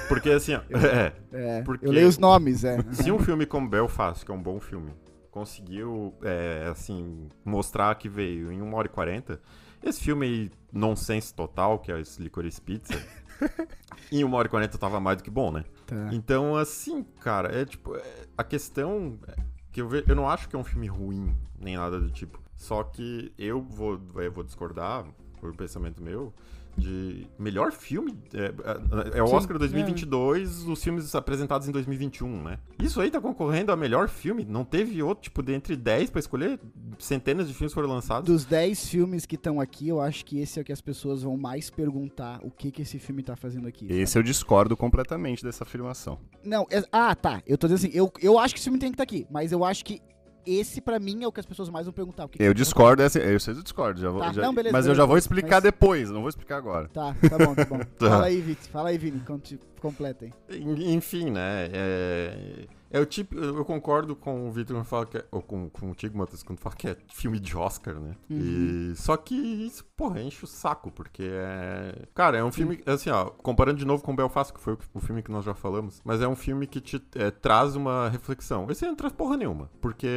Porque assim, ó, é, é, porque eu leio os nomes, é. Se um filme como Belfast, que é um bom filme, conseguiu, é, assim, mostrar que veio em 1 hora e 40. Esse filme aí, nonsense total, que é esse Licorice Pizza, em 1 hora e 40 tava mais do que bom, né? Tá. Então, assim, cara, é tipo, é, a questão é que eu, ve, eu não acho que é um filme ruim, nem nada do tipo. Só que eu vou, eu vou discordar, por pensamento meu, de melhor filme. É, é, é o Sim, Oscar 2022, é. os filmes apresentados em 2021, né? Isso aí tá concorrendo a melhor filme. Não teve outro, tipo, de entre 10 para escolher. Centenas de filmes foram lançados. Dos 10 filmes que estão aqui, eu acho que esse é o que as pessoas vão mais perguntar o que que esse filme tá fazendo aqui. Sabe? Esse eu discordo completamente dessa afirmação. Não, é, ah, tá. Eu tô dizendo assim, eu, eu acho que esse filme tem que estar tá aqui, mas eu acho que esse para mim é o que as pessoas mais vão perguntar. Que eu que discordo, assim, eu sei que eu discordo, já vou, tá. já, não, beleza, mas beleza, eu já vou explicar mas... depois, não vou explicar agora. Tá, tá bom, tá bom. Fala aí, Vini, fala aí, Vini, completem. Enfim, né, é... É o tipo, eu concordo com o Victor quando fala que é, ou com, contigo, Matheus, quando fala que é filme de Oscar, né? Uhum. E, só que isso, porra, enche o saco, porque é. Cara, é um filme, assim, ó, comparando de novo com Belfast, que foi o, o filme que nós já falamos, mas é um filme que te é, traz uma reflexão. Esse não traz porra nenhuma, porque.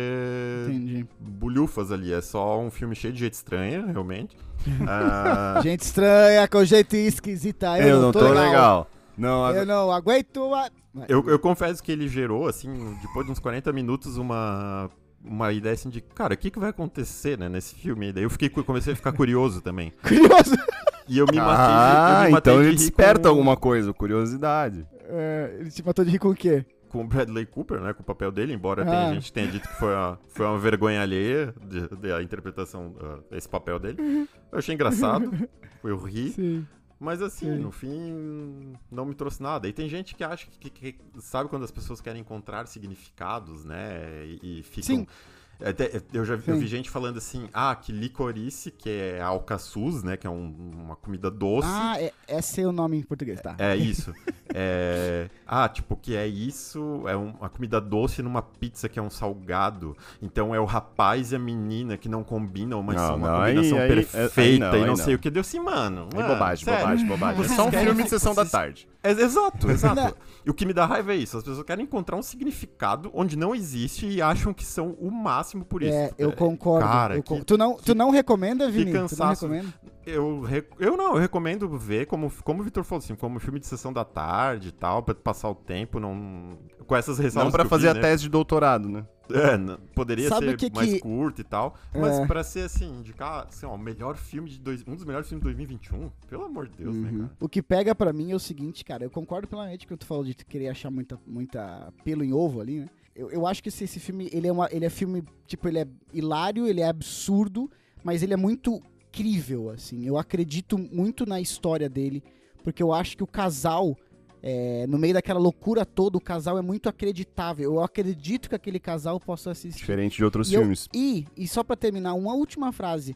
Entendi. Bulhufas ali, é só um filme cheio de gente estranha, realmente. ah... Gente estranha, com jeito esquisita. Eu, eu não tô, tô legal. legal. Não, eu não aguento. A... Eu, eu confesso que ele gerou, assim, depois de uns 40 minutos, uma uma ideia assim de, cara, o que, que vai acontecer, né, nesse filme? E daí eu fiquei, comecei a ficar curioso também. Curioso? E eu me matei, ah, eu me matei então ele desperta com... alguma coisa, curiosidade. É, ele te matou de rir com o quê? Com o Bradley Cooper, né, com o papel dele, embora ah. tenha, gente tenha dito que foi uma, foi uma vergonha alheia de, de a interpretação, uh, esse papel dele. Uhum. Eu achei engraçado, eu ri. Sim. Mas assim, Sim. no fim, não me trouxe nada. E tem gente que acha que, que, que sabe quando as pessoas querem encontrar significados, né? E, e ficam. Sim. Até, eu já vi, eu vi, gente falando assim, ah, que licorice, que é alcaçuz, né? Que é um, uma comida doce. Ah, é, esse é o nome em português, tá? É, é isso. é, ah, tipo, que é isso, é uma comida doce numa pizza que é um salgado. Então é o rapaz e a menina que não combinam, mas Não, são uma não, aí- combinação aí- perfeita aí não, e aí não, não. sei o que. Deu assim, mano. É bobagem, sério. bobagem, bobagem. É só um filme de sessão da tarde. É, exato, Não. exato. E o que me dá raiva é isso. As pessoas querem encontrar um significado onde não existe e acham que são o máximo por isso. É, eu concordo. Cara, eu que- con- tu, não, tu não recomenda, Vini? Tu não cansaço. recomenda? Eu, eu não, eu recomendo ver, como, como o Vitor falou assim, como filme de sessão da tarde e tal, pra passar o tempo, não. Com essas ressalvas. Não pra que eu fazer vi, a né? tese de doutorado, né? É, poderia Sabe ser que mais que- curto e tal. Mas É. pra ser assim, indicar, assim, ó, o melhor filme de dois, um dos melhores filmes de 2021, pelo amor de Deus, né, Uhum. cara? O que pega pra mim é o seguinte, cara, eu concordo plenamente com o que tu falou de querer achar muita, muita pelo em ovo ali, né? Eu, eu acho que esse, esse filme, ele é, uma, ele é filme, tipo, ele é hilário, ele é absurdo, mas ele é muito crível, assim. Eu acredito muito na história dele, porque eu acho que o casal, é, no meio daquela loucura toda, o casal é muito acreditável. Eu acredito que aquele casal possa assistir. Diferente de outros E, eu- filmes. e, e só pra terminar, uma última frase.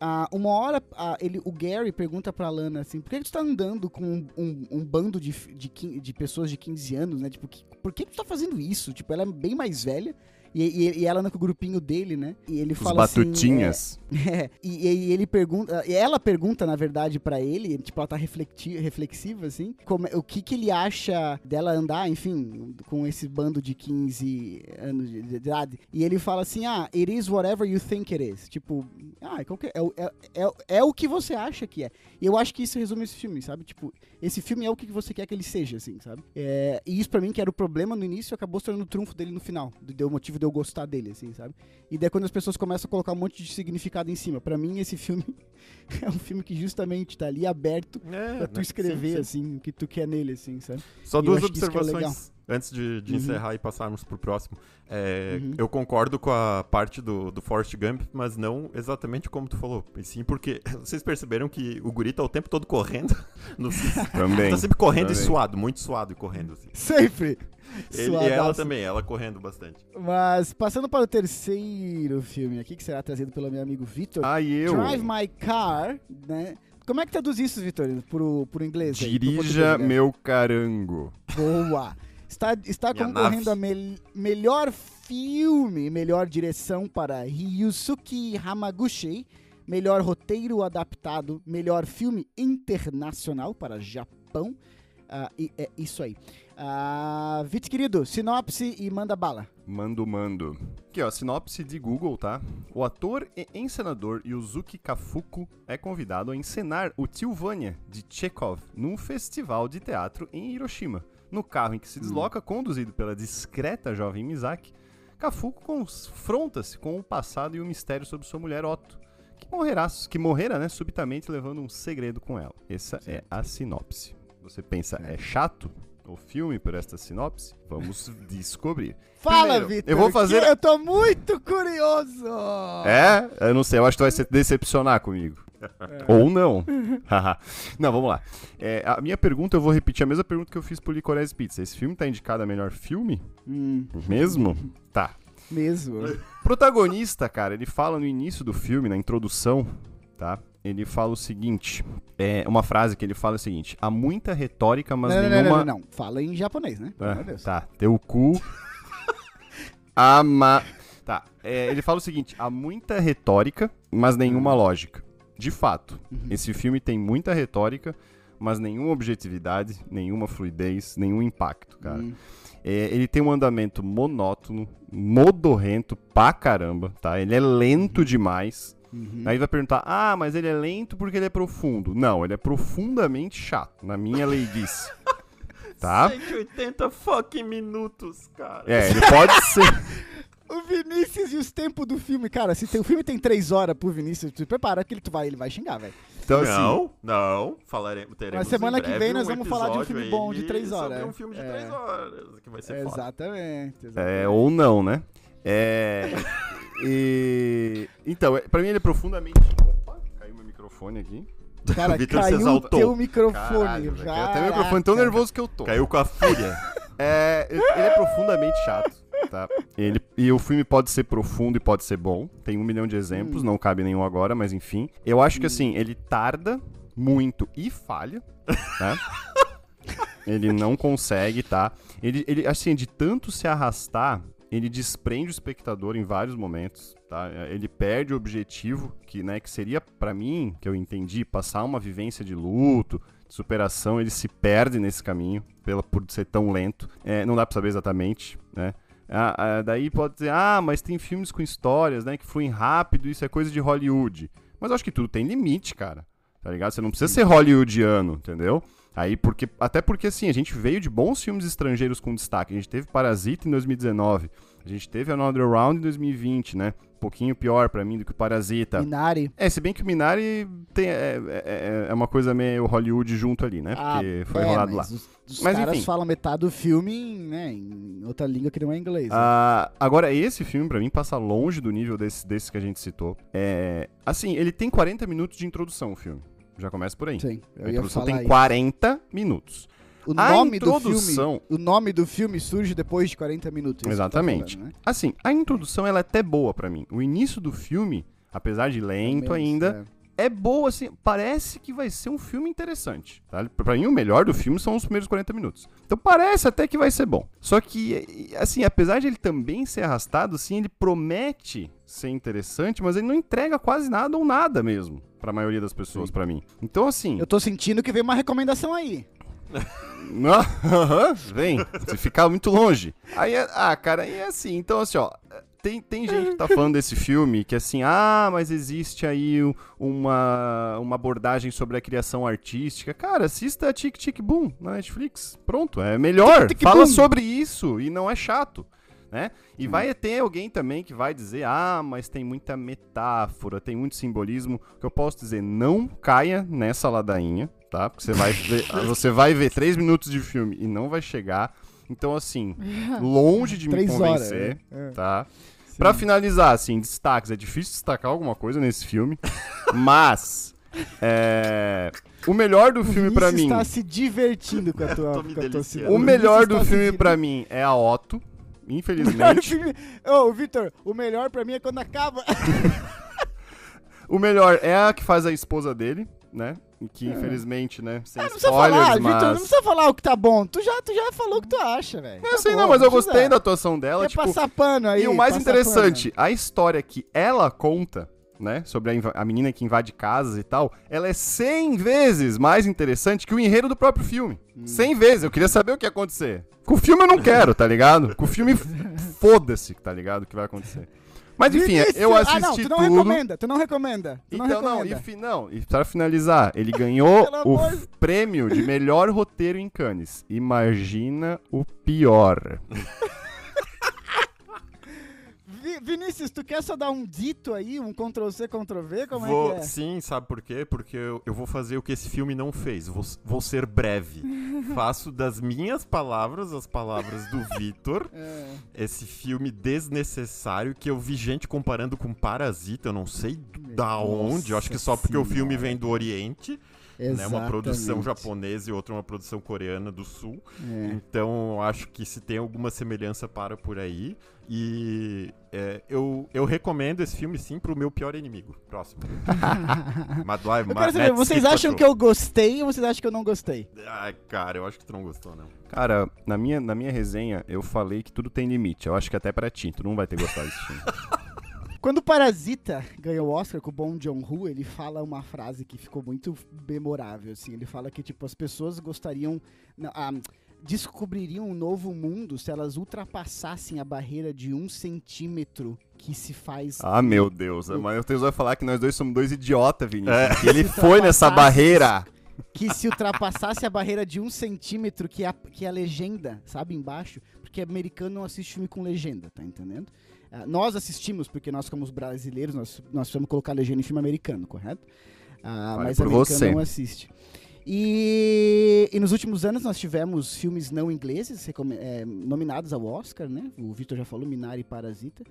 Ah, uma hora, ah, ele, o Gary pergunta pra Lana assim: por que, que tu tá andando com um, um- um bando de, de, de pessoas de 15 anos, né? Tipo, que- por que, que tu tá fazendo isso? Tipo, ela é bem mais velha. E, e, ela anda com o grupinho dele, né? E ele Os fala assim. batutinhas. É, e, e ele pergunta, e ela pergunta, na verdade, pra ele, tipo, ela tá reflexiva, assim, como, é- o que que ele acha dela andar, enfim, com esse bando de 15 anos de de idade. E ele fala assim, ah, it is whatever you think it is. Tipo, ah, qualquer, é, o- é, é, é o que você acha que é. E eu acho que isso resume esse filme, sabe? Tipo, esse filme é o que você quer que ele seja, assim, sabe? É, e isso pra mim, que era o problema no início, acabou se tornando o trunfo dele no final. Deu motivo de eu gostar dele, assim, sabe? E daí quando as pessoas começam a colocar um monte de significado em cima. Pra mim, esse filme é um filme que justamente tá ali aberto É, pra tu né? escrever, Sim, sim. assim, o que tu quer nele, assim, sabe? Só E duas é observações antes de, de Uhum. encerrar e passarmos pro próximo. É, Uhum. Eu concordo com a parte do, do Forrest Gump, mas não exatamente como tu falou. E sim porque vocês perceberam que o guri tá o tempo todo correndo no. Também. Tá sempre correndo e também. suado, muito suado e correndo. Assim. Sempre! Ele, e ela também, ela correndo bastante. Mas, passando para o terceiro filme aqui, que será trazido pelo meu amigo Victor. Ah, eu. Drive My Car, né? Como é que traduz isso, Vitor, pro, pro inglês? aí, Dirija português, né? meu carango. Boa! Está, está Minha concorrendo nave. a mel- melhor filme, melhor direção para Ryusuke Hamaguchi, melhor roteiro adaptado, melhor filme internacional para Japão. Ah, e é isso aí. Ah, Vit, querido, sinopse e manda bala. Mando, mando. Aqui, ó, sinopse de Google, tá? O ator e encenador Yuzuki Kafuku é convidado a encenar o Tio Vânia, de Chekhov, num festival de teatro em Hiroshima. No carro em que se desloca, conduzido pela discreta jovem Misaki, Kafuku confronta-se com o passado e o mistério sobre sua mulher Otto, que morrerá, que morrerá, né, subitamente levando um segredo com ela. Essa é a sinopse. Você pensa, é chato o filme por esta sinopse? Vamos descobrir. Fala, Vitor. eu vou fazer- Eu tô muito curioso. É? Eu não sei, eu acho que tu vai se decepcionar comigo. Ou não. Não, vamos lá. É, a minha pergunta, eu vou repetir a mesma pergunta que eu fiz pro Licorice Pizza. Esse filme tá indicado a melhor filme? Hum, Mesmo? Tá. mesmo. Protagonista, cara, ele fala no início do filme, na introdução, tá? Ele fala o seguinte, é uma frase que ele fala é o seguinte, há muita retórica, mas não, nenhuma... não, não, não. Fala em japonês, né? Ah, de Deus. tá, teu cu. Ama. Tá, é, ele fala o seguinte: há muita retórica, mas nenhuma lógica. De fato, Uhum. esse filme tem muita retórica, mas nenhuma objetividade, nenhuma fluidez, nenhum impacto, cara. Hum. É, ele tem um andamento monótono, modorrento pra caramba, tá? Ele é lento demais. Uhum. Aí vai perguntar, ah, mas ele é lento porque ele é profundo. Não, ele é profundamente chato, na minha leiguice. tá? 180 fucking minutos, cara. É, ele pode ser. O Vinícius e os tempos do filme. Cara, se tem- o filme tem três horas pro Vinícius, tu prepara que ele, tu vai, ele vai xingar, velho. Então, assim, não, não, falaremos, teremos Mas semana em que vem nós um vamos falar de um filme bom de três sobre horas, um filme de é. três horas, que vai ser foda. Exatamente. exatamente. É, ou não, né? É. e. Então, é- pra mim ele é profundamente. Opa, caiu meu microfone aqui. Cara, O Vitor se caiu o teu microfone. Caralho, velho, caiu até meu microfone tão nervoso que eu tô. Caiu com a fúria. É, ele é profundamente chato, tá? Ele, e o filme pode ser profundo e pode ser bom. Tem um milhão de exemplos, Hum. não cabe nenhum agora, mas enfim. Eu acho que assim, ele tarda muito e falha, tá? Ele não consegue, tá? Ele, ele, assim, de tanto se arrastar, ele desprende o espectador em vários momentos, tá? Ele perde o objetivo que, né, que seria para mim, que eu entendi, passar uma vivência de luto, de superação, ele se perde nesse caminho pela, por ser tão lento. É, não dá pra saber exatamente, né? Ah, ah, daí pode dizer, ah, mas tem filmes com histórias, né, que fluem rápido, isso é coisa de Hollywood. Mas eu acho que tudo tem limite, cara. Tá ligado? Você não precisa ser hollywoodiano, entendeu? Aí, porque, até porque, assim, a gente veio de bons filmes estrangeiros com destaque. A gente teve Parasita em 2019. A gente teve Another Round em 2020, né? Um pouquinho pior para mim do que o Parasita. Minari. É, se bem que o Minari tem, é, é, é uma coisa meio Hollywood junto ali, né? Porque ah, foi é, rolado lá. Os, os mas caras enfim. falam metade do filme em, né, em outra língua que não é inglês. Né? Ah, agora, esse filme, para mim, passa longe do nível desse, desse que a gente citou. É, assim, ele tem 40 minutos de introdução, o filme. Já começa por aí. Sim, a introdução tem 40 minutos. O nome introdução... do filme, o nome do filme surge depois de 40 minutos. Tá Exatamente. Tá falando, né? Assim, a introdução ela é até boa para mim. O início do filme, apesar de lento ainda, é. é. boa assim, parece que vai ser um filme interessante, tá? Para mim o melhor do filme são os primeiros 40 minutos. Então parece até que vai ser bom. Só que assim, apesar de ele também ser arrastado, assim, ele promete ser interessante, mas ele não entrega quase nada ou nada mesmo para a maioria das pessoas para mim. Então assim, eu tô sentindo que veio uma recomendação aí. Vem, se ficar muito longe. Aí, é, ah, cara, aí é assim. Então, assim, ó, tem, tem gente que tá falando desse filme que assim, ah, mas existe aí uma, uma abordagem sobre a criação artística. Cara, assista Tic Tic Boom na Netflix. Pronto, é melhor. Tic, tic, Fala boom. sobre isso e não é chato. Né? E hum. vai ter alguém também que vai dizer, ah, mas tem muita metáfora, tem muito simbolismo. O que eu posso dizer, não caia nessa ladainha tá? Porque você vai ver, você vai ver três minutos de filme e não vai chegar. Então, assim, longe de me convencer, horas, né? tá? Sim. Pra finalizar, assim, destaques. É difícil destacar alguma coisa nesse filme, mas... É, o melhor do filme para mim. está se divertindo com a tua, com a tua O melhor do filme para mim é a Otto, infelizmente. Ô, oh, Victor, o melhor para mim é quando acaba. o melhor é a que faz a esposa dele, né? Que é. infelizmente, né? Sem ah, não precisa falar, mas... Vitor, não precisa falar o que tá bom. Tu já, tu já falou o que tu acha, velho. É, tá sei, bom, não, mas eu gostei da atuação dela. Quer tipo... passar pano aí. E o mais interessante, pano. a história que ela conta, né? Sobre a, a, menina que invade casas e tal, ela é 100 vezes mais interessante que o enredo do próprio filme. Hum. 100 vezes. Eu queria saber o que ia acontecer. Com o filme eu não quero, tá ligado? Com o filme, foda-se, tá ligado? O que vai acontecer. Mas enfim, Vinícius. eu assisti ah, não, tu não tudo. recomenda, tu não recomenda. Tu então, não, recomenda. não, e, não, e pra finalizar, ele ganhou o prêmio de melhor roteiro em Cannes. Imagina o pior. Vinícius, tu quer só dar um dito aí, um Ctrl-C, Ctrl-V? Como vou, é que é? Sim, sabe por quê? Porque eu, eu vou fazer o que esse filme não fez. Vou, vou ser breve. Faço das minhas palavras as palavras do Vitor. É. Esse filme desnecessário que eu vi gente comparando com Parasita, eu não sei da onde. Eu acho que só porque senhora. o filme vem do Oriente. Né, uma produção japonesa e outra uma produção coreana do sul. É. Então, acho que se tem alguma semelhança para por aí. E é, eu, eu recomendo esse filme sim pro meu pior inimigo. Próximo. Madwai, eu quero saber, vocês acham que eu gostei ou vocês acham que eu não gostei? Ai, cara, eu acho que tu não gostou, não. Cara, na minha, na minha resenha, eu falei que tudo tem limite. Eu acho que até pra ti, tu não vai ter gostado desse filme. Quando o Parasita ganhou o Oscar com o Bong Joon-ho, ele fala uma frase que ficou muito memorável, assim. Ele fala que, tipo, as pessoas gostariam... Ah, descobririam um novo mundo se elas ultrapassassem a barreira de um centímetro que se faz... Ah, meu Deus. O... Mas eu tenho que falar que nós dois somos dois idiotas, Vinícius. É. Que ele foi nessa barreira que se ultrapassasse a barreira de um centímetro que é a, que é a legenda, sabe, embaixo, porque americano não assiste filme com legenda, tá entendendo? Uh, nós assistimos, porque nós, como brasileiros, nós, nós precisamos colocar legenda em filme americano, correto? Uh, mas americano você. não assiste. E, e, nos últimos anos nós tivemos filmes não ingleses é, nominados ao Oscar, né? O Victor já falou, Minari e Parasita.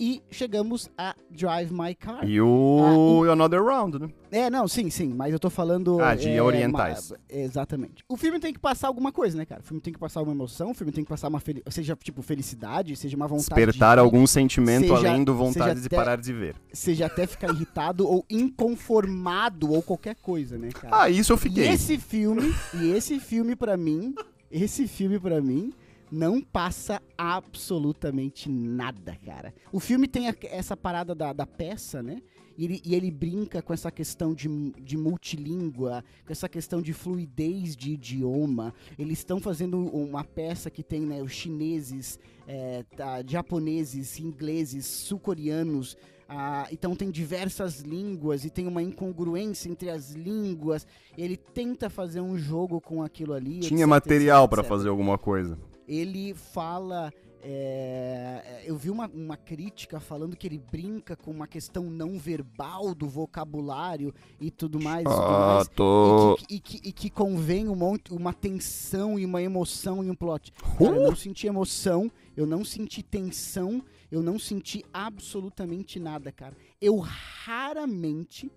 E chegamos a Drive My Car. E o Another Round, né? É, não, sim, sim, mas eu tô falando. Ah, de é, orientais. ma- exatamente. O filme tem que passar alguma coisa, né, cara? O filme tem que passar uma emoção, o filme tem que passar uma. Seja, tipo, felicidade, seja uma vontade. Despertar de... algum sentimento seja- além do vontade de até- parar de ver. Seja até ficar irritado ou inconformado ou qualquer coisa, né, cara? Ah, isso eu E fiquei. esse filme, e esse filme pra mim, esse filme pra mim não passa absolutamente nada, cara. O filme tem a- essa parada da, da peça, né? E ele, e ele brinca com essa questão de, de multilíngua, com essa questão de fluidez de idioma. Eles estão fazendo uma peça que tem né, os chineses, é, tá, japoneses, ingleses, sul-coreanos. ah, então tem diversas línguas e tem uma incongruência entre as línguas. Ele tenta fazer um jogo com aquilo ali. Tinha etc, material etc. fazer alguma coisa. Ele fala. é, eu vi uma, uma crítica falando que ele brinca com uma questão não verbal do vocabulário e tudo mais. e tudo mais. tô. E que, e, que, e que convém um monte, uma tensão e uma emoção e um plot. Cara, Uh! eu não senti emoção, eu não senti tensão, eu não senti absolutamente nada, cara. Eu raramente,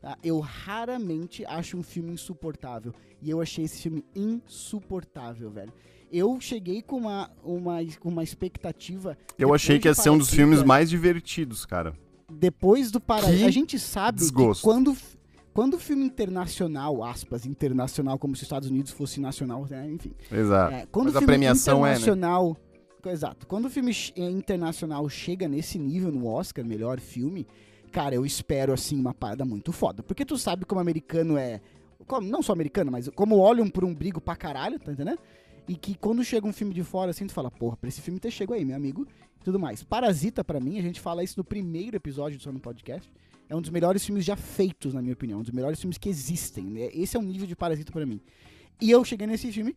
tá? Eu raramente acho um filme insuportável. E eu achei esse filme insuportável, velho. Eu cheguei com uma, uma, uma expectativa. Eu achei que ia ser um dos filmes mais divertidos, cara. depois do. Que A gente sabe desgosto. que quando, quando o filme internacional, aspas, internacional, como se os Estados Unidos fosse nacional, né? enfim. Exato. É, quando Mas o a filme premiação é, né? internacional. Exato. Quando o filme é internacional chega nesse nível no Oscar, melhor filme, cara, eu espero, assim, uma parada muito foda. Porque tu sabe como americano é. como- não só americano, mas como olham por um brigo pra caralho, tá entendendo? E que quando chega um filme de fora, assim, tu fala, porra, pra esse filme ter chego aí, meu amigo, e tudo mais. Parasita, pra mim, a gente fala isso no primeiro episódio do Só no Podcast, é um dos melhores filmes já feitos, na minha opinião, um dos melhores filmes que existem, né? Esse é um nível de Parasita pra mim. E eu cheguei nesse filme,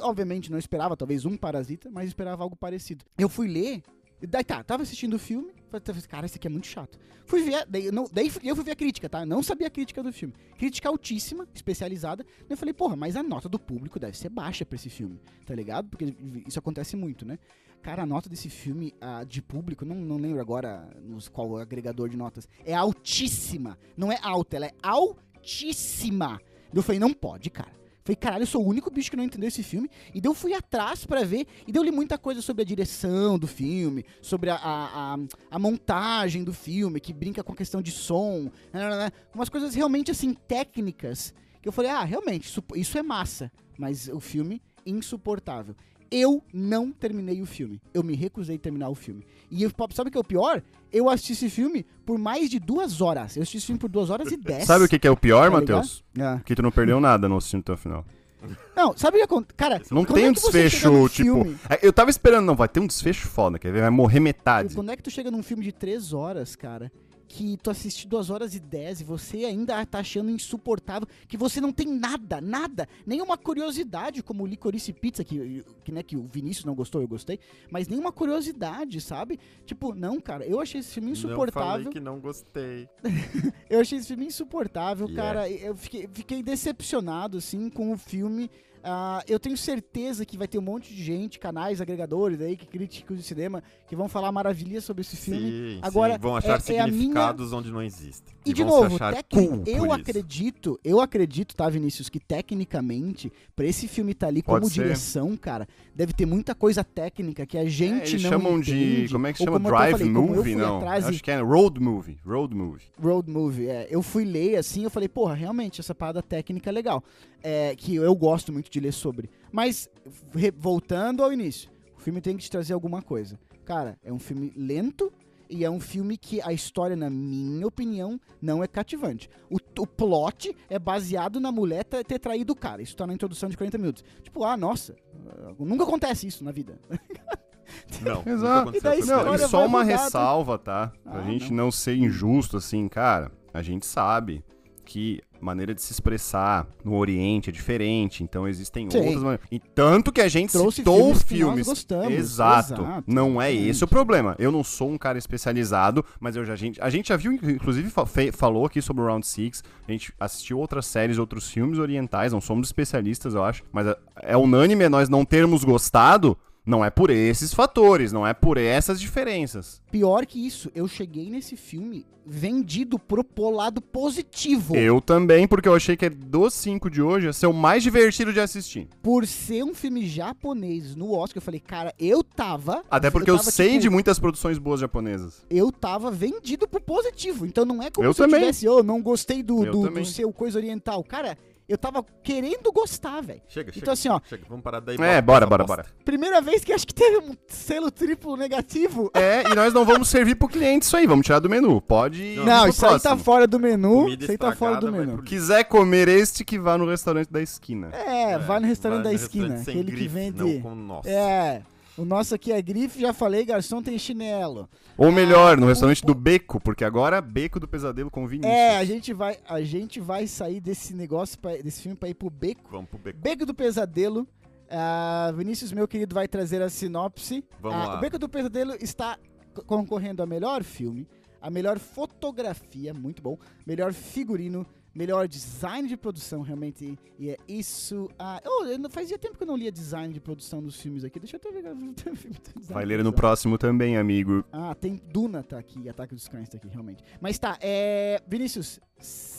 obviamente não esperava, talvez um Parasita, mas esperava algo parecido. Eu fui ler, e daí tá, tava assistindo o filme, falei, cara, esse aqui é muito chato. Fui ver, daí, não, daí eu fui ver a crítica, tá? Não sabia a crítica do filme. Crítica altíssima, especializada. Daí eu falei, porra, mas a nota do público deve ser baixa pra esse filme, tá ligado? Porque isso acontece muito, né? Cara, a nota desse filme ah, de público, não, não lembro agora nos, qual agregador de notas, é altíssima. Não é alta, ela é altíssima. Eu falei, não pode, cara. Falei, caralho, eu sou o único bicho que não entendeu esse filme. E daí eu fui atrás pra ver. E daí eu li muita coisa sobre a direção do filme, sobre a, a, a, a montagem do filme, que brinca com a questão de som. né, Umas coisas realmente, assim, técnicas. Que eu falei, ah, realmente, isso, isso é massa. Mas o filme, insuportável. Eu não terminei o filme. Eu me recusei a terminar o filme. E eu- sabe o que é o pior? Eu assisti esse filme por mais de duas horas. Eu assisti esse filme por duas horas e dez. Sabe o que, que é o pior, Tá? Matheus? Ah. Que tu não perdeu nada no assistindo até o final. Não, sabe o que acontece? Cara, Não tem é um desfecho, tipo. É, Eu tava esperando, não, vai ter um desfecho foda, quer ver? Vai morrer metade. Quando é que tu chega num filme de três horas, cara, que tu assiste duas horas e dez e você ainda tá achando insuportável, que você não tem nada, nada, nenhuma curiosidade, como o Licorice Pizza, que, que, né, que o Vinícius não gostou, eu gostei, mas nenhuma curiosidade, sabe? Tipo, não, cara, eu achei esse filme Não falei insuportável. que não gostei. Eu achei esse filme insuportável, Yeah. cara. Eu fiquei, fiquei decepcionado, assim, com o filme. Ah, eu tenho certeza que vai ter um monte de gente, canais, agregadores aí, que críticos de cinema, que vão falar maravilhas sobre esse filme. Sim, Agora, sim, vão achar é- é a minha- significados onde não existem. E, de novo, cool eu isso. acredito, eu acredito, tá, Vinícius, que tecnicamente, pra esse filme tá ali Pode como ser. direção, cara, deve ter muita coisa técnica que a É, gente eles não chamam de. entende, Como é que chama? Drive falei, movie? Não. atrás Acho que é road movie. Road movie. Road Movie, é. Eu fui ler assim, eu falei, porra, realmente, essa parada técnica é legal. É, que eu gosto muito de ler sobre. Mas, voltando ao início, o filme tem que te trazer alguma coisa. Cara, é um filme lento e é um filme que a história, na minha opinião, não é cativante. O, o plot é baseado na mulher ter, ter traído o cara. Isso tá na introdução de 40 minutos. Tipo, ah, nossa, nunca acontece isso na vida. Não, Exato. E daí Não, e só uma mudar, tá? ressalva, tá? Pra Ah, gente não. não. ser injusto, assim, cara, a gente sabe que maneira de se expressar no Oriente é diferente, então existem Sim. outras maneiras. E tanto que a gente Trouxe citou filmes filmes. gostamos. Exato. Exato, Não é esse o problema. Eu não sou um cara especializado, mas eu já, a, gente, a gente já viu, inclusive, falou aqui sobre o Round Six. A gente assistiu outras séries, outros filmes orientais, não somos especialistas, eu acho. Mas é, é unânime nós não termos gostado. Não é por esses fatores, não é por essas diferenças. Pior que isso, eu cheguei nesse filme vendido pro, lado positivo. Eu também, porque eu achei que dos cinco de hoje ia ser o mais divertido de assistir. Por ser um filme japonês no Oscar, eu falei, cara, eu tava. Até porque eu, tava, sei tipo, de muitas produções boas japonesas. Eu tava vendido pro positivo. Então não é como Eu se eu também. tivesse, eu não gostei do, Eu do, do seu coisa oriental. Cara, eu tava querendo gostar, velho. Chega, chega. Então, assim, ó. Chega, vamos parar daí. É, bora, bora, bora. Primeira vez que acho que teve um selo triplo negativo. É, e nós não vamos servir pro cliente isso aí, vamos tirar do menu. Pode ir Não, pro isso aí tá próximo. fora do menu. Comida Isso aí tá fora do estragada vai menu. pro Quiser comer este que vá no restaurante da esquina. É, vai no restaurante vai da no esquina. restaurante sem aquele que grife, vende. Não, com nossa. É. O nosso aqui é grife, já falei, garçom tem chinelo. Ou melhor, Ah, no o- restaurante o- do Beco, porque agora Beco do Pesadelo com Vinícius. É, a gente vai, a gente vai sair desse negócio, pra, desse filme pra ir pro beco. Vamos pro beco. Beco do Pesadelo. Ah, Vinícius, meu querido, vai trazer a sinopse. Vamos Ah, lá. O Beco do Pesadelo está co- concorrendo a melhor filme, a melhor fotografia, muito bom, melhor figurino, melhor design de produção, realmente. E é isso. Ah, oh, eu não- fazia tempo que eu não lia design de produção dos filmes aqui. Deixa eu até ver. Vai ler no próximo também, amigo. Ah, tem Duna tá aqui, Ataque dos Cães tá aqui, realmente. Mas tá, é. Vinícius,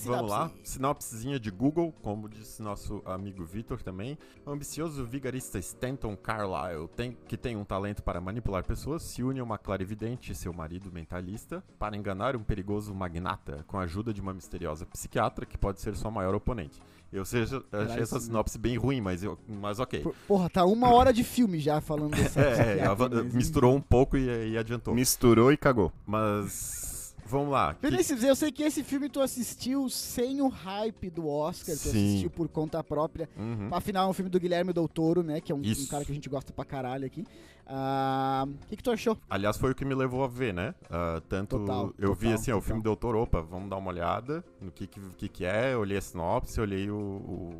Vamos lá, sinopse. sinopsezinha de Google, como disse nosso amigo Vitor também. O ambicioso vigarista Stanton Carlyle, tem, que tem um talento para manipular pessoas, se une a uma clarividente e seu marido mentalista para enganar um perigoso magnata com a ajuda de uma misteriosa psiquiatra que pode ser sua maior oponente. Eu seja, achei essa sinopse bem ruim, mas, eu, mas ok. Por- Porra, tá uma hora de filme já falando dessa. É, mas- misturou um pouco e, e adiantou. Misturou e cagou. Mas vamos lá. que- Vinícius, eu sei que esse filme tu assistiu sem o hype do Oscar, tu Sim. assistiu por conta própria. Uhum. Afinal, é um filme do Guilherme Del Toro, né? Que é um, um cara que a gente gosta pra caralho aqui. Ah, O que, que tu achou? Aliás, foi o que me levou a ver, né? Ah, tanto Total, eu vi total, assim, ó, o total. filme Doutor, opa, vamos dar uma olhada no que que, que, que é, eu olhei a sinopse, olhei o,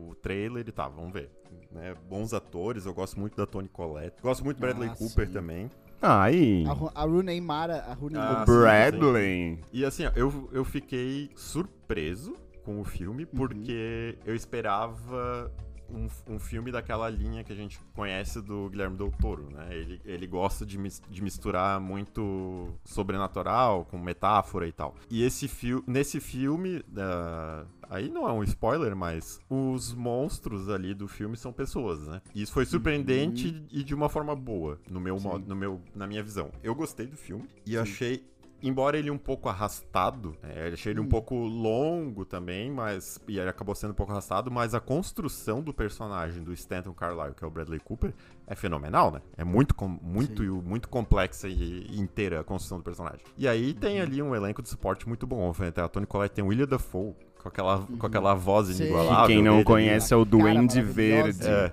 o trailer e tá, vamos ver. Né? Bons atores, eu gosto muito da Toni Collette, gosto muito do Bradley Ah, Cooper sim. também. Ah, aí. A, a Rooney Mara, a Rooney Ah, Bradley. E assim, ó, eu, eu fiquei surpreso com o filme, Uhum. porque eu esperava um, um filme daquela linha que a gente conhece do Guilherme Del Toro, né? Ele, ele gosta de, mis- de misturar muito sobrenatural com metáfora e tal. E esse fi nesse filme, ah, aí não é um spoiler, mas os monstros ali do filme são pessoas, né? E isso foi surpreendente e de uma forma boa, no meu Sim. modo, no meu, na minha visão. Eu gostei do filme e achei embora ele um pouco arrastado, é, eu achei ele um Hum. pouco longo também, mas e ele acabou sendo um pouco arrastado, mas a construção do personagem do Stanton Carlyle, que é o Bradley Cooper, é fenomenal, né? É muito muito muito complexa e, inteira a construção do personagem. E aí tem Uhum. ali um elenco de suporte muito bom, a Tony Collette tem o William Dafoe com aquela com aquela voz inigualável. Que quem não dele. conhece é o Duende Verde. É,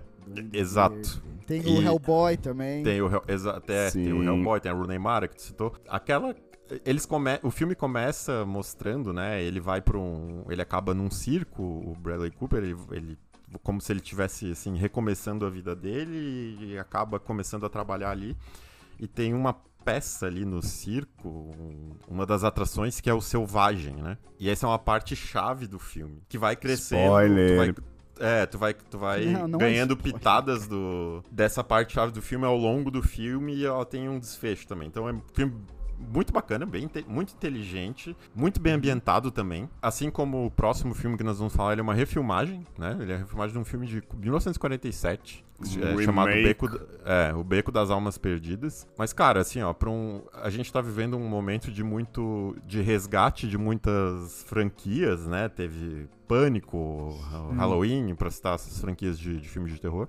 exato. Tem E- o Hellboy também. Tem o, exa- é, tem o. Hellboy, tem a Rooney Mara que tu citou. Aquela. Eles come... O filme começa mostrando, né? Ele vai pra um. Ele acaba num circo, o Bradley Cooper, ele. ele- Como se ele tivesse assim, recomeçando a vida dele e acaba começando a trabalhar ali. E tem uma peça ali no circo, um- uma das atrações que é o Selvagem, né? E essa é uma parte chave do filme, que vai crescendo. Spoiler. Tu vai, é, tu vai, tu vai Não, não é ganhando spoiler. pitadas do, dessa parte chave do filme ao longo do filme e ela tem um desfecho também. Então é um filme muito bacana, bem, muito inteligente, muito bem ambientado também. Assim como o próximo filme que nós vamos falar, ele é uma refilmagem, né? Ele é a refilmagem de um filme de 1947, Um é, chamado. Beco, é, O Beco das Almas Perdidas. Mas, cara, assim, ó, pra um, a gente tá vivendo um momento de muito, de resgate de muitas franquias, né? Teve Pânico, Halloween, pra citar essas franquias de, de filmes de terror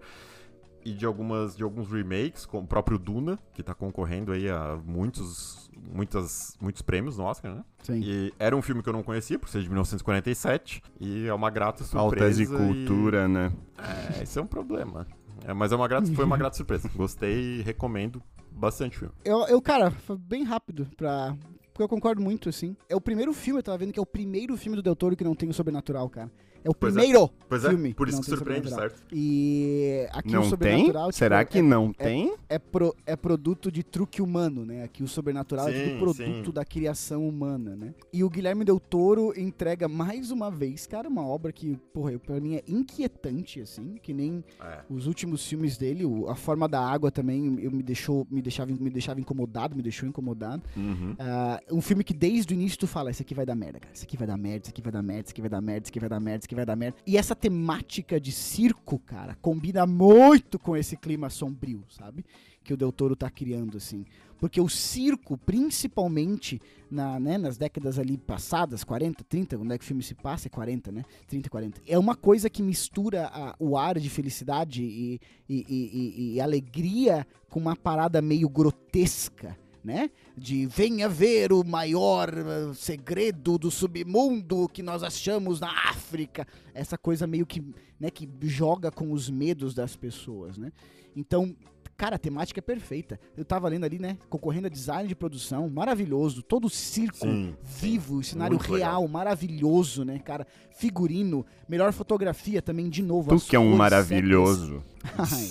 e de algumas de alguns remakes, como o próprio Duna, que tá concorrendo aí a muitos muitas muitos prêmios no Oscar, né? Sim. E era um filme que eu não conhecia, por ser de 1947, e é uma grata surpresa. Faltas de e- cultura, né? É, esse é um problema. É, mas é uma grata, foi uma grata surpresa. Gostei e recomendo bastante o filme. Eu, eu, cara, foi bem rápido pra. Porque eu concordo muito, assim. É o primeiro filme, eu tava vendo que é o primeiro filme do Del Toro que não tem o sobrenatural, cara. É o Pois é. primeiro Pois é, filme por isso que tem surpreende, certo? E aqui o Não tem? sobrenatural. tipo, Será é- que não tem? é, pro, é produto de truque humano, né? Aqui o sobrenatural é Sim, tudo produto sim. da criação humana, né? E o Guilherme Del Toro entrega mais uma vez, cara, uma obra que, porra, eu- pra mim é inquietante, assim, que nem É. os últimos filmes dele, o- A Forma da Água também eu me, deixou, me, deixava, me deixava incomodado, me deixou incomodado. Uhum. Ah, um filme que desde o início tu fala, isso aqui vai dar merda, cara. Isso aqui vai dar merda, isso aqui vai dar merda, isso aqui vai dar merda, isso aqui vai dar merda, aqui vai dar merda. E essa temática de circo, cara, combina muito com esse clima sombrio, sabe? Que o Del Toro tá criando, assim. Porque o circo, principalmente na, né, nas décadas ali passadas, 40, 30, quando é que o filme se passa? É 40, né? 30, 40. É uma coisa que mistura a- o ar de felicidade e- e- e- e alegria com uma parada meio grotesca, né? De venha ver o maior eh, segredo do submundo que nós achamos na África. Essa coisa meio que, né, que joga com os medos das pessoas, né? Então, cara, a temática é perfeita. Eu tava lendo ali, né, concorrendo a design de produção, maravilhoso, todo o circo Sim, vivo, cenário Muito real, legal. maravilhoso, né, cara? Figurino, melhor fotografia também de novo. Tu que é um maravilhoso. Ai,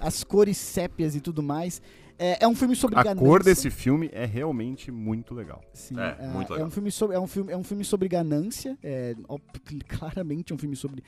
as cores sépias e tudo mais. É, é um filme sobre A ganância. cor desse filme é realmente muito legal. Sim, É, é, muito é legal. um filme sobre é um filme é um filme sobre ganância, é ó, claramente um filme sobre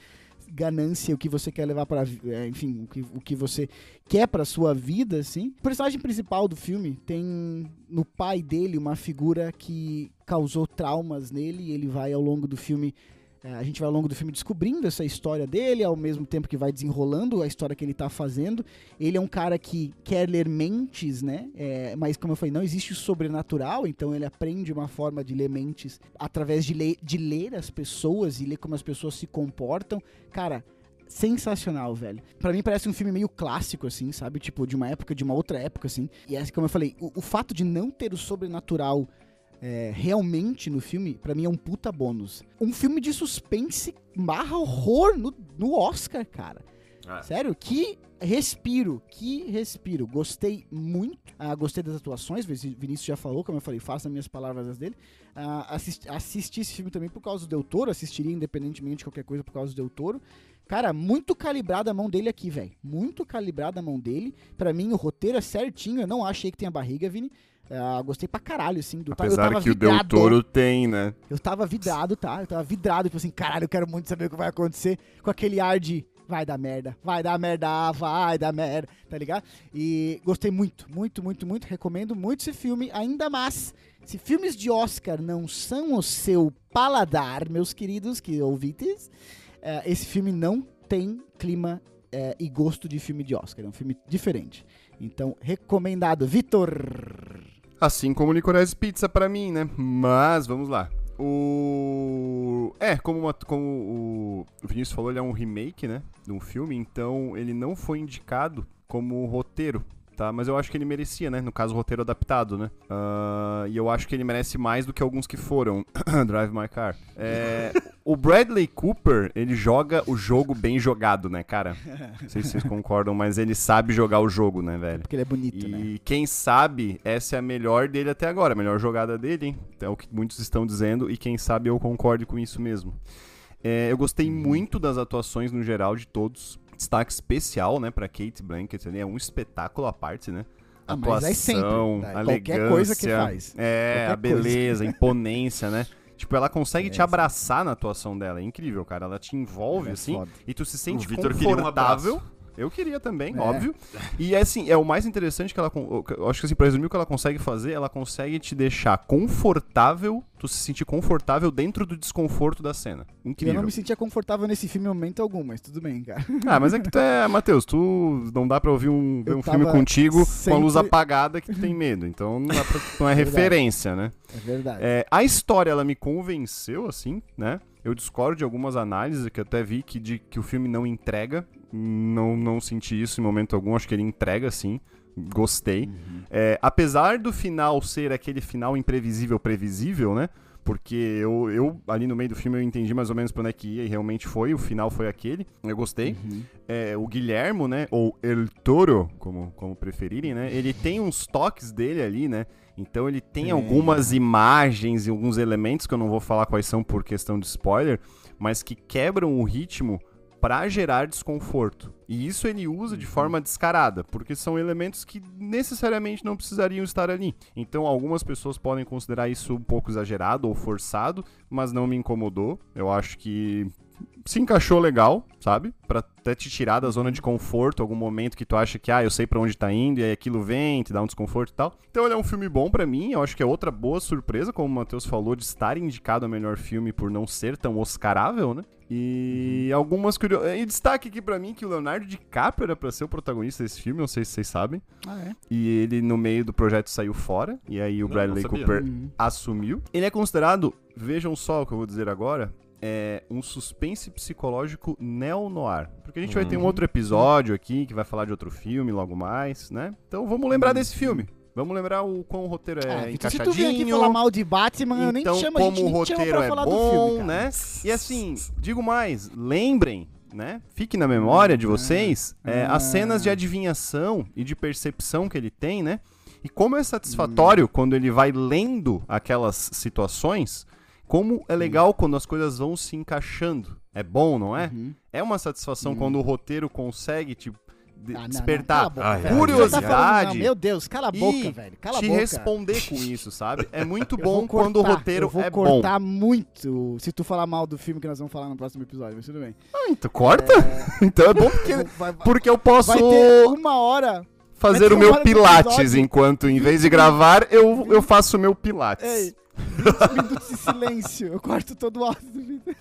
ganância, o que você quer levar para, enfim, o que, o que você quer para sua vida, assim. O personagem principal do filme tem no pai dele uma figura que causou traumas nele e ele vai ao longo do filme é, a gente vai ao longo do filme descobrindo essa história dele, ao mesmo tempo que vai desenrolando a história que ele tá fazendo. Ele é um cara que quer ler mentes, né? É, mas, como eu falei, não existe o sobrenatural, então ele aprende uma forma de ler mentes através de ler, de ler as pessoas e ler como as pessoas se comportam. Cara, sensacional, velho. Pra mim parece um filme meio clássico, assim, sabe? Tipo, de uma época, de uma outra época, assim. E é, como eu falei, o, o fato de não ter o sobrenatural é, realmente no filme, pra mim é um puta bônus. Um filme de suspense barra horror no, no Oscar, cara. É. Sério, que respiro, que respiro. Gostei muito. Ah, gostei das atuações, Vinícius já falou, como eu falei, faça minhas palavras as dele. Ah, assisti, assisti esse filme também por causa do Del Toro, assistiria independentemente de qualquer coisa por causa do Del Toro. Cara, muito calibrada a mão dele aqui, velho. Muito calibrada a mão dele. Pra mim, o roteiro é certinho. Eu não achei que tenha barriga, Vini. Ah, gostei pra caralho, assim. Do, eu Apesar tava que o Del vidrado. Toro tem, né? Eu tava vidrado, tá? Eu tava vidrado, tipo assim, caralho, eu quero muito saber o que vai acontecer com aquele ar de vai dar merda, vai dar merda, vai dar merda, tá ligado? E gostei muito, muito, muito, muito, recomendo muito esse filme, ainda mais, se filmes de Oscar não são o seu paladar, meus queridos que ouvintes, eh, esse filme não tem clima eh, e gosto de filme de Oscar, é um filme diferente. Então, recomendado, Vitor! Assim como o Licorice Pizza pra mim, né? Mas, vamos lá. O... É, como, uma- como o Vinícius falou, ele é um remake, né? De um filme, então ele não foi indicado como roteiro, tá? Mas eu acho que ele merecia, né? No caso, roteiro adaptado, né? Ah, e eu acho que ele merece mais do que alguns que foram. Drive My Car. É, o Bradley Cooper, ele joga o jogo bem jogado, né, cara? Não sei se vocês concordam, mas ele sabe jogar o jogo, né, velho? Porque ele é bonito, E né? quem sabe essa é a melhor dele até agora, a melhor jogada dele, hein? É o que muitos estão dizendo e quem sabe eu concorde com isso mesmo. É, eu gostei Uhum. muito das atuações no geral de todos. Destaque especial, né, pra Kate Blanket, ali é um espetáculo à parte, né? Ah, mas é sempre, Atuação, né? elegância, Qualquer coisa que faz. é, Qualquer a beleza, a imponência, né? Tipo, ela consegue te abraçar na atuação dela, é incrível, cara. Ela te envolve, É assim, foda. e tu se sente Vitor queria um confortável. abraço. Eu queria também, É. óbvio. E assim, é o mais interessante que ela. acho que assim, pra resumir, o que ela consegue fazer, ela consegue te deixar confortável, tu se sentir confortável dentro do desconforto da cena. Eu não Incrível. me sentia confortável nesse filme em momento algum, mas tudo bem, cara. Ah, mas é que tu é. Matheus, tu não dá pra ouvir um, um filme contigo com a luz sempre- apagada que tu tem medo. Então não, pra, não é Verdade. referência, né? É verdade. É, a história, ela me convenceu, assim, né? Eu discordo de algumas análises que eu até vi que, de, que o filme não entrega. Não, não senti isso em momento algum. Acho que ele entrega, sim. Gostei. Uhum. É, apesar do final ser aquele final imprevisível, previsível, né? Porque eu, eu, ali no meio do filme, eu entendi mais ou menos pra onde é que ia e realmente foi. O final foi aquele. Eu gostei. Uhum. É, o Guilhermo, né? Ou El Toro, como, como preferirem, né? Ele tem uns toques dele ali, né? Então ele tem algumas imagens e alguns elementos que eu não vou falar quais são por questão de spoiler, mas que quebram o ritmo pra gerar desconforto. E isso ele usa de forma descarada, porque são elementos que necessariamente não precisariam estar ali. Então, algumas pessoas podem considerar isso um pouco exagerado ou forçado, mas não me incomodou. Eu acho que se encaixou legal, sabe? Pra até te tirar da zona de conforto, algum momento que tu acha que, ah, eu sei para onde tá indo, e aí aquilo vem, te dá um desconforto e tal. Então ele é um filme bom para mim, eu acho que é outra boa surpresa, como o Matheus falou, de estar indicado a melhor filme por não ser tão oscarável, né? E uhum. algumas curiosidades. E destaque aqui para mim que o Leonardo DiCaprio era pra ser o protagonista desse filme, não sei se vocês sabem. Ah, é? E ele, no meio do projeto, saiu fora. E aí o não, Bradley não Cooper uhum. assumiu. Ele é considerado, vejam só o que eu vou dizer agora, é um suspense psicológico neo-noir. Porque a gente vai ter um uhum. outro episódio aqui que vai falar de outro filme logo mais, né? Então vamos lembrar desse filme. Vamos lembrar o quão o roteiro é ah, encaixadinho. Se tu vir aqui falar mal de Batman, então, eu nem então, chamo como a gente o roteiro é bom, filme, né? E assim, digo mais, lembrem, né? Fique na memória de vocês ah, é, as cenas de adivinhação e de percepção que ele tem, né? E como é satisfatório hum. quando ele vai lendo aquelas situações como é legal quando as coisas vão se encaixando. É bom, não é? Uhum. É uma satisfação uhum. quando o roteiro consegue, tipo, de ah, despertar não. Boca, curiosidade. Tá falando, meu Deus, cala a boca, velho. Cala te a boca. responder com isso, sabe? É muito bom cortar, quando o roteiro eu vou é bom. cortar muito se tu falar mal do filme que nós vamos falar no próximo episódio, mas tudo bem. Ah, então corta? É... então é bom porque, vai, vai, porque eu posso. Vai ter uma hora. Fazer o meu pilates enquanto, em vez de gravar, eu, eu faço o meu pilates. Ei, 20 minutos de silêncio. Eu corto todo o áudio do vídeo.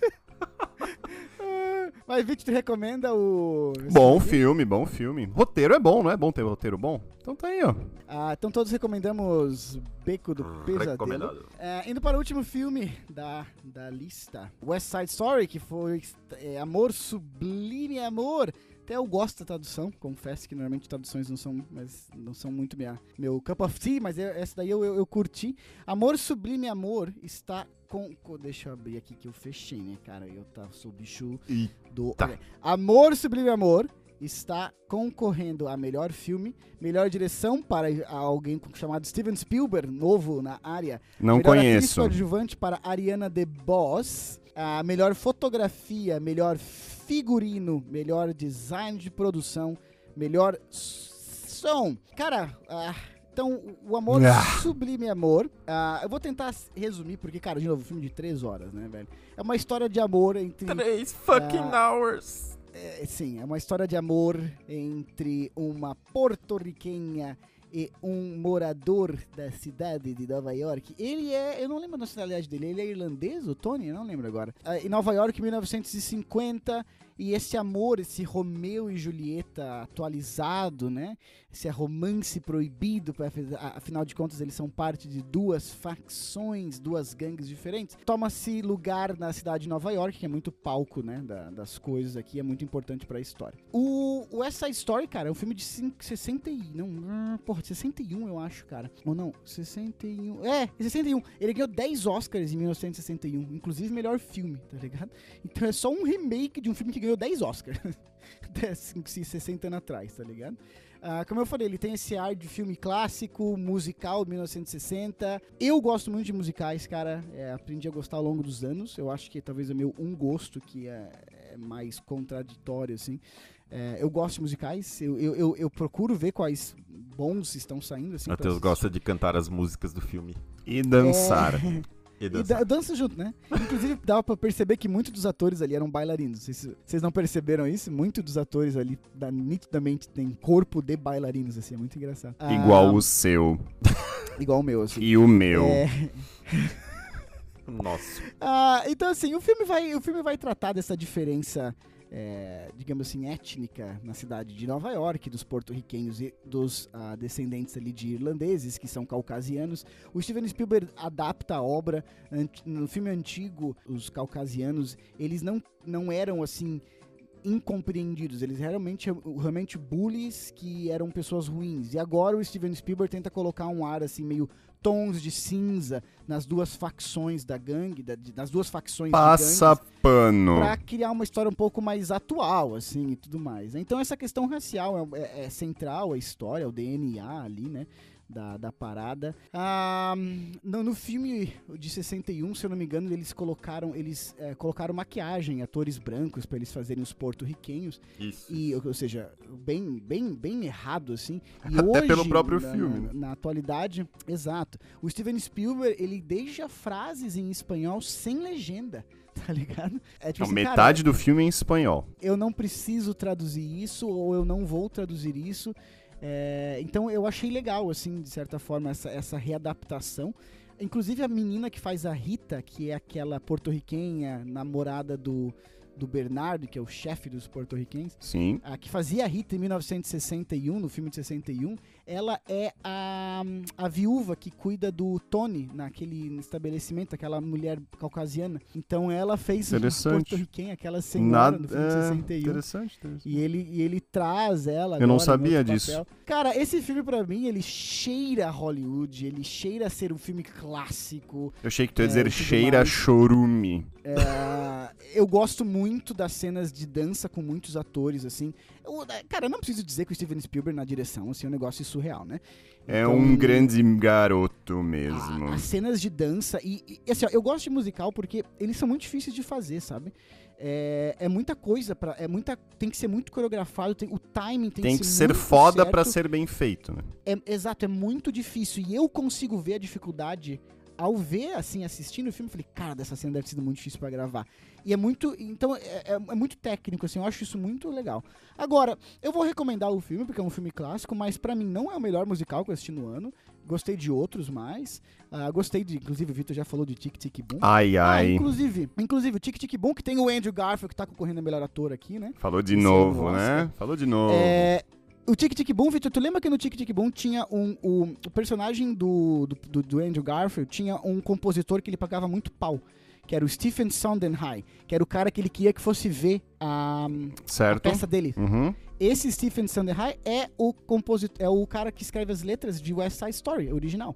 Mas, Vitor, tu recomenda o. Bom filme, bom filme. Roteiro é bom, não é bom ter roteiro bom? Então tá aí, ó. Ah, então todos recomendamos Beco do hum, Pesadelo. É, indo para o último filme da, da lista: West Side Story, que foi é, Amor Sublime Amor. Até eu gosto da tradução, confesso que normalmente traduções não são, mas não são muito minha, meu cup of tea, mas eu, essa daí eu, eu, eu, curti. Amor Sublime Amor está com, com, Deixa eu abrir aqui que eu fechei, né, cara? Eu tá, sou bicho do. Tá. Amor Sublime Amor está concorrendo a melhor filme, melhor direção para alguém chamado Steven Spielberg, novo na área. Não melhor conheço. Melhor adjuvante para Ariana DeBoss. A melhor fotografia, melhor figurino, melhor design de produção, melhor som. Cara, ah, então, o amor, ah. sublime amor. Ah, eu vou tentar resumir, porque, cara, de novo, um filme de três horas, né, velho? É uma história de amor entre. Três fucking ah, hours. É, sim, é uma história de amor entre uma porto-riquenha e um morador da cidade de Nova York. Ele é, eu não lembro a nacionalidade dele, ele é irlandês, o Tony? Eu não lembro agora. Uh, em Nova York, 1950, e esse amor, esse Romeu e Julieta atualizado, né? Esse romance proibido, afinal de contas eles são parte de duas facções, duas gangues diferentes. Toma-se lugar na cidade de Nova York, que é muito palco, né? Da, das coisas aqui, é muito importante para a história. O, o West Story, cara, é um filme de 5, 60 e... Não, hum, porra, 61 eu acho, cara. Ou não, 61... É, 61. Ele ganhou 10 Oscars em 1961, inclusive melhor filme, tá ligado? Então é só um remake de um filme que ganhou ganhou 10 Oscars. 60 anos atrás, tá ligado? Uh, como eu falei, ele tem esse ar de filme clássico, musical, 1960. Eu gosto muito de musicais, cara. É, aprendi a gostar ao longo dos anos. Eu acho que talvez é meu um gosto que é, é mais contraditório, assim. É, eu gosto de musicais. Eu, eu, eu, eu, procuro ver quais bons estão saindo. Assim, Matheus gosta de cantar as músicas do filme. E dançar. E dança. E dança junto, né? Inclusive, dava pra perceber que muitos dos atores ali eram bailarinos. Vocês, vocês não perceberam isso? Muitos dos atores ali, da, nitidamente, tem corpo de bailarinos, assim. É muito engraçado. Igual ah, o seu. Igual o meu, assim. E o meu. É... Nossa. Ah, então, assim, o filme, vai, o filme vai tratar dessa diferença é, digamos assim, étnica na cidade de Nova York, dos porto-riquenhos e dos uh, descendentes ali de irlandeses, que são caucasianos. O Steven Spielberg adapta a obra. No filme antigo, os caucasianos, eles não, não eram assim incompreendidos. Eles realmente, realmente bullies que eram pessoas ruins. E agora o Steven Spielberg tenta colocar um ar assim meio tons de cinza nas duas facções da gangue, da, de, nas duas facções Passa gangues, pano. pra criar uma história um pouco mais atual, assim, e tudo mais. Então essa questão racial é, é- é central, a história, o DNA ali, né? Da, da parada. Ah, no, no filme de 61, se eu não me engano, eles colocaram eles é, colocaram maquiagem, atores brancos pra eles fazerem os porto-riquenhos. Isso. E, ou seja, bem, bem, bem errado, assim. E Até hoje, pelo próprio na, filme, Na, né? na atualidade, exato. O Steven Spielberg, ele deixa frases em espanhol sem legenda, tá ligado? É tipo Não, assim, cara, metade do filme é em espanhol. eu não preciso traduzir isso ou eu não vou traduzir isso. É, então eu achei legal, assim, de certa forma, essa, essa readaptação. Inclusive a menina que faz a Rita, que é aquela porto-riquenha, namorada do, do Bernardo, que é o chefe dos porto-riquenhos, Sim. a que fazia a Rita em 1961, no filme de 61, ela é a, a viúva que cuida do Tony naquele estabelecimento, aquela mulher caucasiana. Então ela fez porto-riquenha, aquela senhora Nada, no filme de é, 61. interessante, interessante. E ele, e ele traz ela. Eu não sabia disso. papel. Cara, esse filme pra mim, ele cheira Hollywood, ele cheira a ser um filme clássico. Eu achei que tu ia É, dizer cheira mais. chorume. É, eu gosto muito das cenas de dança com muitos atores, assim. Eu- cara, eu não preciso dizer que o Steven Spielberg na direção, assim, é um negócio surreal, né? É Então, um grande garoto mesmo. a- As cenas de dança e, e, assim, ó, eu gosto de musical porque eles são muito difíceis de fazer, sabe? É, é muita coisa para, é muita, tem que ser muito coreografado, tem- o timing tem, Tem que que ser ser foda pra certo. ser bem feito, né? É, exato, é muito difícil. E eu consigo ver a dificuldade ao ver, assim, assistindo o filme. eu Falei, cara, dessa cena deve ter sido muito difícil pra gravar. E é muito. Então, é, é- é muito técnico, assim, eu acho isso muito legal. Agora, eu vou recomendar o filme, porque é um filme clássico, mas pra mim não é o melhor musical que eu assisti no ano. Gostei de outros mais. Ah, gostei de. Inclusive, o Vitor já falou de Tic Tic Boom. Ai, Ah, ai. inclusive, inclusive, o Tic Tic Boom, que tem o Andrew Garfield, que tá concorrendo a melhor ator aqui, né? Falou de Esse novo, é né? Falou de novo. É, o Tic Tic Boom, Victor, tu lembra que no Tic Tic Boom tinha um. O, o personagem do, do, do, Andrew Garfield tinha um compositor que ele pagava muito pau. Que era o Stephen Sondheim, que era o cara que ele queria que fosse ver a, a peça dele. Uhum. Esse Stephen Sondheim é o compositor, é o cara que escreve as letras de West Side Story, original.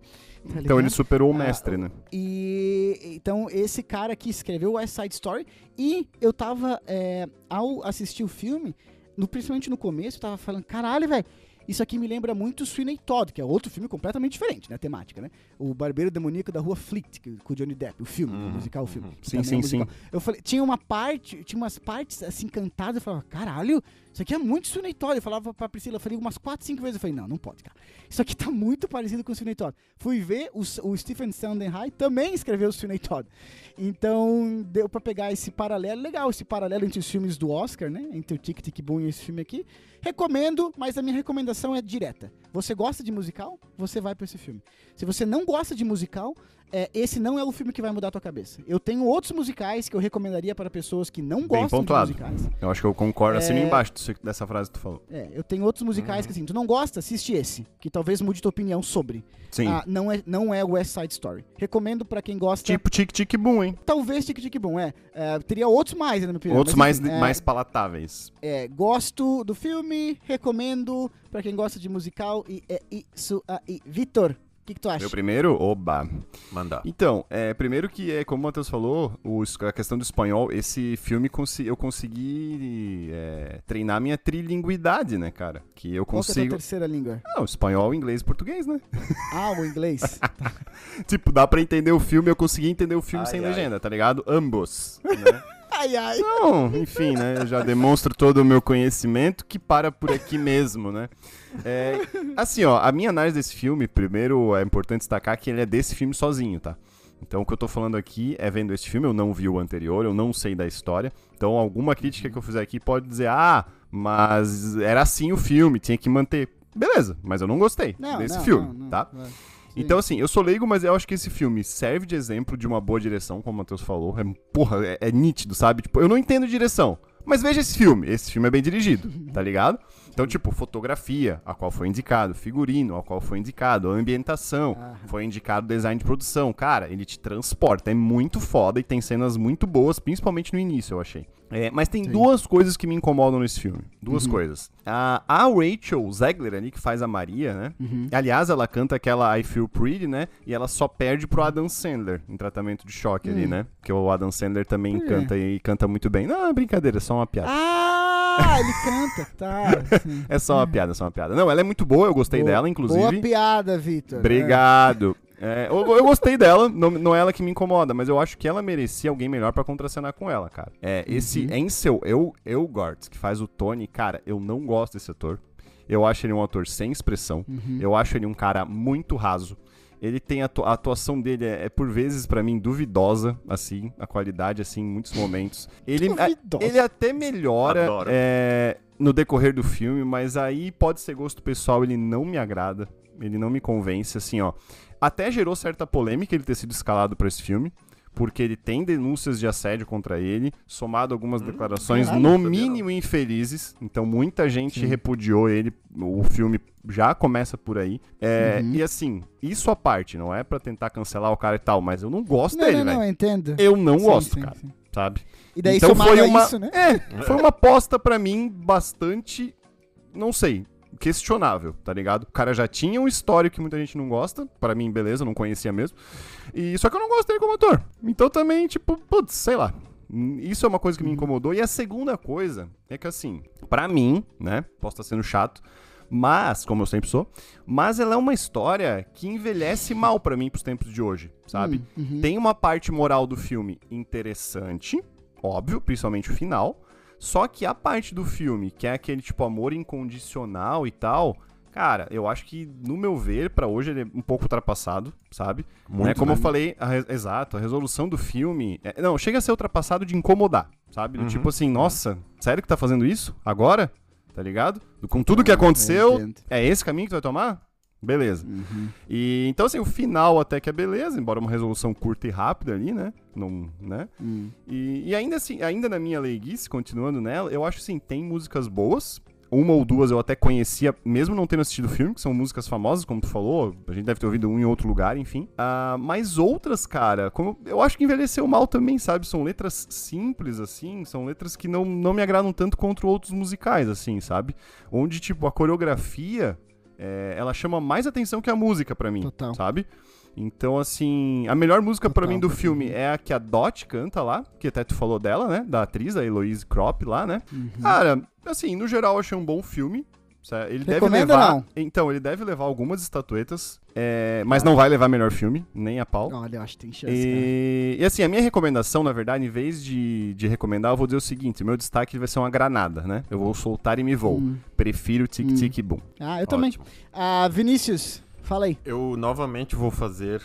tá Então ele superou o Ah, mestre, né? E então esse cara que escreveu West Side Story e eu tava é, ao assistir o filme, no- principalmente no começo, eu tava falando, caralho, velho, isso aqui me lembra muito Sweeney Todd, que é outro filme completamente diferente, né, temática, né? O Barbeiro Demoníaco da Rua Fleet, que- com o Johnny Depp, o filme, Uhum, o musical, o filme. uhum. Sim, é sim, musical. Eu falei, tinha uma parte, tinha umas partes assim cantadas, eu falava, caralho, isso aqui é muito Todd. Eu falava pra Priscila, falei umas 4, 5 vezes, eu falei, não, não pode, cara. Isso aqui tá muito parecido com o Sweeney Todd. Fui ver, o, o Stephen Sondheim também escreveu o Sweeney Todd. Então, deu pra pegar esse paralelo, legal, esse paralelo entre os filmes do Oscar, né? Entre o Tic Tic Boom e esse filme aqui. Recomendo, mas a minha recomendação é direta. Você gosta de musical? Você vai pra esse filme. Se você não gosta de musical, é, esse não é o filme que vai mudar a tua cabeça. Eu tenho outros musicais que eu recomendaria para pessoas que não Bem gostam pontuado. de musicais. Eu acho que eu concordo, assino É. embaixo disso- dessa frase que tu falou. É, eu tenho outros musicais que assim, tu não gosta, assiste esse, que talvez mude tua opinião sobre. Sim. Ah, não é não é West Side Story. Recomendo para quem gosta. tipo Tic Tic Boom, hein? Talvez Tic Tic Boom, é. É, Teria outros mais, na minha opinião. Outros mas, mais, enfim, é, mais palatáveis. é, gosto do filme, recomendo pra quem gosta de musical e é isso aí. Vitor, o que, que tu acha? Meu primeiro, oba. Mandar. Então, é, primeiro que é, como o Matheus falou, o a questão do espanhol, esse filme consi- eu consegui é, treinar minha trilinguidade, né, cara? Que eu Qual que é a tua consigo. terceira língua? Não, espanhol, inglês e português, né? Ah, o inglês. tipo, dá pra entender o filme, eu consegui entender o filme Ai, sem ai. legenda, tá ligado? Ambos. Né? Ai, ai. Não, enfim, né? Eu já demonstro todo o meu conhecimento que para por aqui mesmo, né? É, assim, ó, a minha análise desse filme, primeiro é importante destacar que ele é desse filme sozinho, tá? Então o que eu tô falando aqui é vendo esse filme, eu não vi o anterior, eu não sei da história. Então alguma crítica que eu fizer aqui pode dizer, ah, mas era assim o filme, tinha que manter. Beleza, mas eu não gostei Não, desse não, filme, não, não, tá? vai. Então, assim, eu sou leigo, mas eu acho que esse filme serve de exemplo de uma boa direção, como o Matheus falou. É, porra, é, é nítido, sabe? Tipo, eu não entendo direção. Mas veja esse filme. Esse filme é bem dirigido, tá ligado? Então, tipo, fotografia, a qual foi indicado, figurino, a qual foi indicado, a ambientação, Aham. foi indicado design de produção. Cara, ele te transporta, é muito foda e tem cenas muito boas, principalmente no início, eu achei. É, mas tem Sim. duas coisas que me incomodam nesse filme. Duas Uhum. coisas. A, a Rachel Zegler ali, que faz a Maria, né? Uhum. Aliás, ela canta aquela I Feel Pretty, né? E ela só perde pro Adam Sandler em tratamento de choque ali, Hum. né? Porque o Adam Sandler também quê? canta e canta muito bem. Não, é brincadeira, é só uma piada. Ah, ele canta, tá. É só uma piada, é só uma piada. Não, ela é muito boa, eu gostei Boa- dela, inclusive. Boa piada, Vitor. Obrigado. É, eu, eu gostei dela, não, não é ela que me incomoda, mas eu acho que ela merecia alguém melhor pra contracenar com ela, cara. É, esse Uhum. Ansel Eu, Elgort, que faz o Tony, cara, eu não gosto desse ator. Eu acho ele um ator sem expressão. Uhum. Eu acho ele um cara muito raso. Ele tem a, a atuação dele é, é, por vezes pra mim duvidosa, assim, a qualidade assim em muitos momentos. Ele Duvidosa. ele até melhora é, no decorrer do filme, mas aí pode ser gosto pessoal, ele não me agrada, ele não me convence, assim, ó. Até gerou certa polêmica ele ter sido escalado pra esse filme, porque ele tem denúncias de assédio contra ele, somado algumas declarações caralho, no não. mínimo infelizes. Então muita gente Sim. repudiou ele. O filme já começa por aí. É, Uhum. E assim, isso à parte, não é pra tentar cancelar o cara e tal, mas eu não gosto Não, dele, não, velho. não, eu entendo. Eu não Sim, gosto, sim, cara, sim. sabe? E daí então foi uma isso, né? é, foi uma aposta pra mim bastante, não sei, questionável, tá ligado? O cara já tinha um histórico que muita gente não gosta, Pra mim beleza, não conhecia mesmo. E só que eu não gosto dele como ator. Então também, tipo, putz, sei lá. Isso é uma coisa que me incomodou. E a segunda coisa é que assim, pra mim, né, posso estar sendo chato, mas, como eu sempre sou, mas ela é uma história que envelhece mal pra mim pros tempos de hoje, sabe? Hum, uhum. Tem uma parte moral do filme interessante, óbvio, principalmente o final. Só que a parte do filme, que é aquele tipo amor incondicional e tal, cara, eu acho que, no meu ver, pra hoje ele é um pouco ultrapassado, sabe? Muito, né? Como né? eu falei, a re- exato, a resolução do filme. é- não, chega a ser ultrapassado de incomodar, sabe? Do Uhum. tipo assim, nossa, sério que tá fazendo isso? Agora? Tá ligado? Com tudo que aconteceu, é esse caminho que tu vai tomar? Beleza. Uhum. E então, assim, o final até que é beleza, embora uma resolução curta e rápida ali, né? Não, né? Hum. E, e ainda assim, ainda na minha leiguice, continuando nela, eu acho assim, tem músicas boas. Uma ou duas eu até conhecia, mesmo não tendo assistido o filme, que são músicas famosas, como tu falou. A gente deve ter ouvido um em outro lugar, enfim. Ah, mas outras, cara, como eu acho que envelheceu mal também, sabe? São letras simples, assim, são letras que não, não me agradam tanto contra outros musicais, assim, sabe? Onde, tipo, a coreografia, é, ela chama mais atenção que a música pra mim, Total. sabe? Então, assim, a melhor música pra Total. mim do filme é a que a Dot canta lá, que até tu falou dela, né? Da atriz, a Heloise Kropp lá, né? Uhum. Cara, assim, no geral eu achei um bom filme. Ele deve Recomenda levar. não? Então, ele deve levar algumas estatuetas, é, mas não vai levar melhor filme, nem a pau. Olha, eu acho que tem chance, cara. E, e, assim, a minha recomendação, na verdade, em vez de, de recomendar, eu vou dizer o seguinte: meu destaque vai ser uma granada, né? Eu vou soltar e me vou. Hum. Prefiro Tic Hum. Boom. Ah, eu também. Ótimo. Ah, Vinícius, fala aí. Eu novamente vou fazer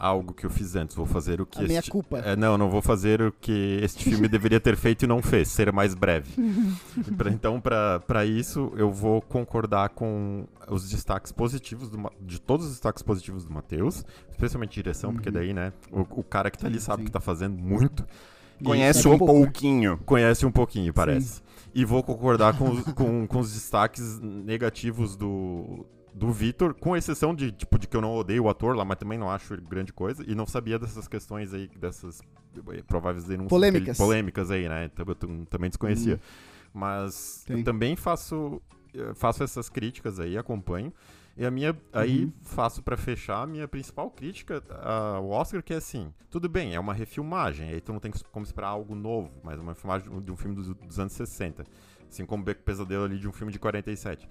algo que eu fiz antes. Vou fazer o que A minha este... culpa. É, não, não vou fazer o que este filme deveria ter feito e não fez, ser mais breve. Pra- então, pra pra isso, eu vou concordar com os destaques positivos, do Ma- de todos os destaques positivos do Matheus, especialmente direção, porque Uhum. daí, né, o, o cara que tá ali Sim, sabe sim. que tá fazendo muito. Conhece é um pouco. pouquinho. conhece um pouquinho, parece. E vou concordar com, os- com, com os destaques negativos do, do Vitor, com exceção de, tipo, de que eu não odeio o ator lá, mas também não acho grande coisa. E não sabia dessas questões aí, dessas eh, prováveis denúncias. que ele- Polêmicas. polêmicas aí, né? Então, eu tam- também desconhecia. Mas Tem. eu também faço, eh, faço essas críticas aí, acompanho. E a minha. Aí Uhum. faço pra fechar a minha principal crítica ao Oscar, que é assim: tudo bem, é uma refilmagem, aí tu não tem como esperar algo novo, mas é uma filmagem de um filme dos, dos anos 60. Assim como o Beco Pesadelo ali de um filme de 47.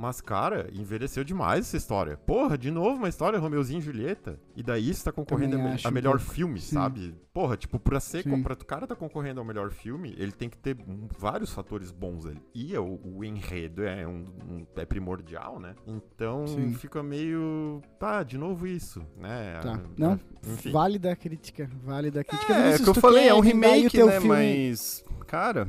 Mas, cara, envelheceu demais essa história. Porra, de novo uma história, Romeuzinho e Julieta. E daí você tá concorrendo a, me- a melhor pouco. filme, Sim. sabe? Porra, tipo, pra ser. Sim. Pra o cara tá concorrendo ao melhor filme, ele tem que ter vários fatores bons ali. E é o, o enredo é, um, um- é primordial, né? Então Sim. fica meio. Tá, de novo isso, né? Tá. Ah, Não, enfim. Válida a crítica. Válida a crítica. É, é Vinícius, que eu falei, é um remake, né? filme? Mas. Cara,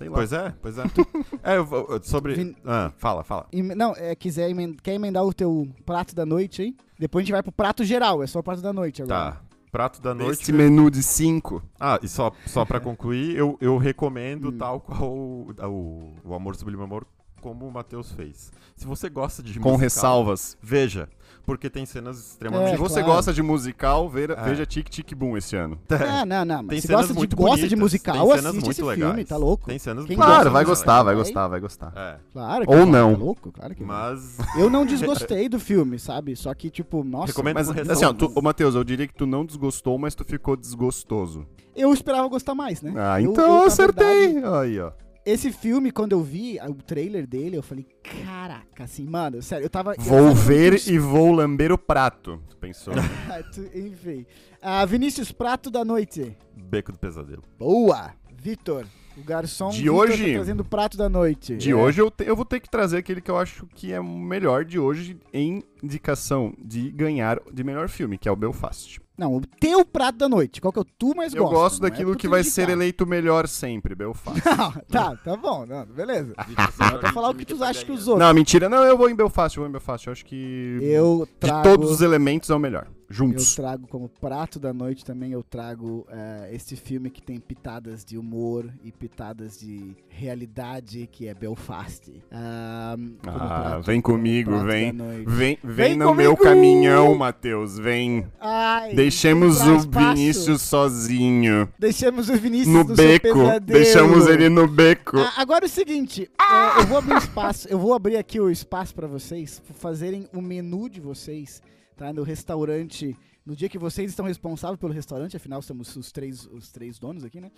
sei lá. Pois é, pois é. é, eu vou- eu- sobre. Vin- Ah, fala, fala. Em- Não, é, quiser emen- quer emendar o teu prato da noite aí? Depois a gente vai pro prato geral, é só o prato da noite agora. Tá. Prato da noite. Esse menu de 5. Ah, e só, só pra concluir, eu, eu recomendo Hum. tal qual o, o, o Amor Sublime Amor como o Matheus fez. Se você gosta de Com musical, ressalvas. veja, porque tem cenas extremamente É, Se você claro. gosta de musical, veja, É. veja Tic Tic Boom esse ano. Ah, não, não. Tem Mas se cenas gosta de, gosta de musical, tem cenas muito esse legais. filme, tá louco? Tem cenas Quem muito Claro, vai gostar, vai vai. gostar, vai gostar. É, Claro que Ou vai, não. Tá louco, claro que vai. mas Eu não desgostei do filme, sabe? Só que, tipo, nossa. Recomendo Mas assim, ó, tu, ô, Matheus, eu diria que tu não desgostou, mas tu ficou desgostoso. Eu esperava gostar mais, né? Ah, então eu, eu acertei. verdade, Aí, ó. Esse filme, quando eu vi o trailer dele, eu falei, caraca, assim, mano, sério, eu tava. Vou sabe ver quando tu- e vou lamber o prato. Tu pensou? Tu- Enfim. Ah, Vinícius Prato da Noite. Beco do Pesadelo. Boa! Vitor, o garçom De Vitor hoje- tá trazendo o prato da noite. De É. hoje eu, te- eu vou ter que trazer aquele que eu acho que é o melhor de hoje em indicação de ganhar de melhor filme, que é o Belfast. Não, o teu prato da noite. Qual que é o tu mais eu gosta? gosto não é daquilo pro que vai indicar. ser eleito melhor sempre, Belfast. Não, tá, tá bom, não, beleza. Não é pra falar o que tu acha que os outros. não, mentira, não, eu vou em Belfast, eu vou em Belfast. Eu acho que Eu de trago. todos os elementos é o melhor. Eu Juntos. trago como prato da noite também, eu trago eh, este filme que tem pitadas de humor e pitadas de realidade, que é Belfast. Ah, como Ah, prato- vem comigo, vem. Vem, vem, Vem no meu comigo! caminhão, Matheus, vem. Ai, Deixemos o traspasso. Vinícius sozinho. Deixemos o Vinícius No seu beco. Deixamos ele no beco. Ah, agora é o seguinte, é, eu vou abrir espaço, eu vou abrir aqui o espaço pra vocês fazerem o menu de vocês, tá? No restaurante, no dia que vocês estão responsáveis pelo restaurante, afinal somos os três, os três donos aqui, né?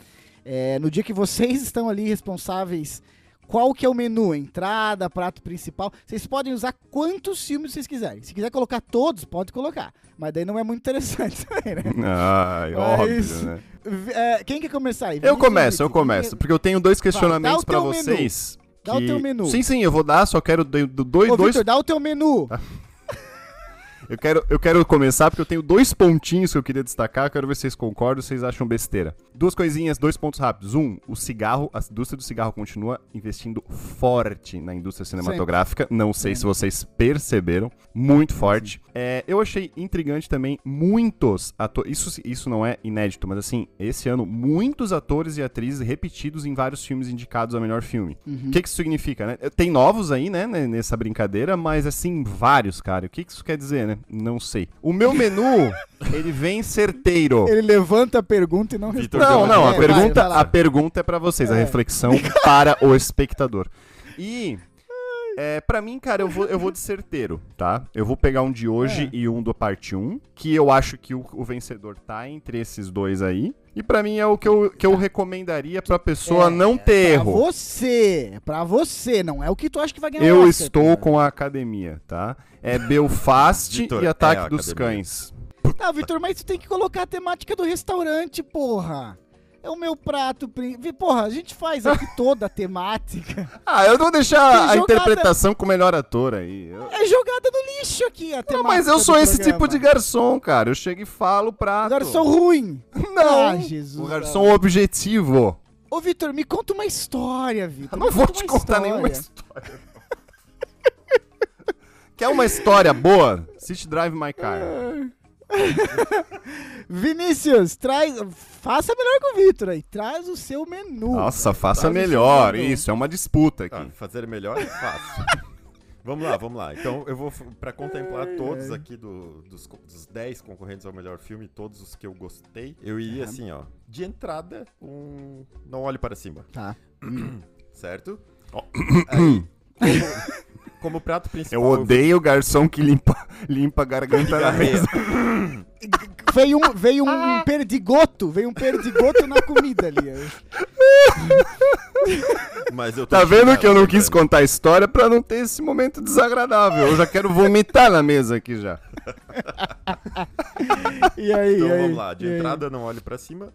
É, no dia que vocês estão ali responsáveis, qual que é o menu? Entrada, prato principal. Vocês podem usar quantos filmes vocês quiserem. Se quiser colocar todos, pode colocar. Mas daí não é muito interessante também, né? Ai, Mas- óbvio, né? É, quem quer começar aí? Eu começo, eu começo. Porque eu tenho dois questionamentos pra teu menu. vocês. Dá o teu menu. Sim, sim, eu vou dar, só quero do, do- dois, Ô, dois Vitor, dá o teu menu. Eu quero, eu quero começar porque eu tenho dois pontinhos que eu queria destacar. Quero ver se vocês concordam ou vocês acham besteira. Duas coisinhas, dois pontos rápidos. Um, o cigarro, a indústria do cigarro continua investindo forte na indústria cinematográfica. Não sei se vocês perceberam. Muito forte. É, eu achei intrigante também muitos atores. Isso, isso não é inédito, mas assim, esse ano, muitos atores e atrizes repetidos em vários filmes indicados a melhor filme. O que, que isso significa, né? Tem novos aí, né, né, nessa brincadeira, mas assim, vários, cara. O que, que isso quer dizer, né? Não sei. O meu menu, ele vem certeiro. Ele levanta a pergunta e não responde. Não, não, a É, pergunta, vai, vai a pergunta é pra vocês, a É. reflexão para o espectador. E é, para mim, cara, eu vou, eu vou de certeiro, tá? Eu vou pegar um de hoje É. e um do parte 1, que eu acho que o, o vencedor tá entre esses dois aí. E pra mim é o que eu, que eu recomendaria pra pessoa É, não ter Pra erro. você, pra você, não é o que tu acha que vai ganhar Eu Oscar, estou cara. com a academia, tá? É Belfast Vitor, e é Ataque a dos academia. Cães. Ah, Vitor, mas tu tem que colocar a temática do restaurante, porra. É o meu prato. Porra, a gente faz aqui toda a temática. Ah, eu vou deixar a interpretação com o melhor ator aí. Eu- É jogada no lixo aqui a Não, temática. mas eu sou esse programa. tipo de garçom, cara. Eu chego e falo pra. Garçom ruim. Não. Ah, Jesus. O garçom objetivo. Ô, Vitor, me conta uma história, Vitor. Eu não vou te contar nenhuma história. história. Quer uma história boa? Assiste Drive My Car. Vinícius, traz. Faça melhor que o Vitor aí. Traz o seu menu. Nossa, faça Traz melhor. Isso, é uma disputa aqui. Ah, fazer melhor é fácil. vamos lá, vamos lá. Então eu vou, pra contemplar todos aqui do- dos, dos 10 concorrentes ao melhor filme, todos os que eu gostei, eu iria assim, ó. De entrada, um. Não olhe para cima, Tá. certo? Aí, como, como prato principal. Eu odeio o garçom que limpa, limpa a garganta na mesa. Veio um, veio um perdigoto. Veio um perdigoto na comida ali. Mas eu tô Tá vendo que eu não tá quis contar a história pra não ter esse momento desagradável. Eu já quero vomitar na mesa aqui já. E aí, Então e aí? vamos lá, de aí? entrada não olhe pra cima.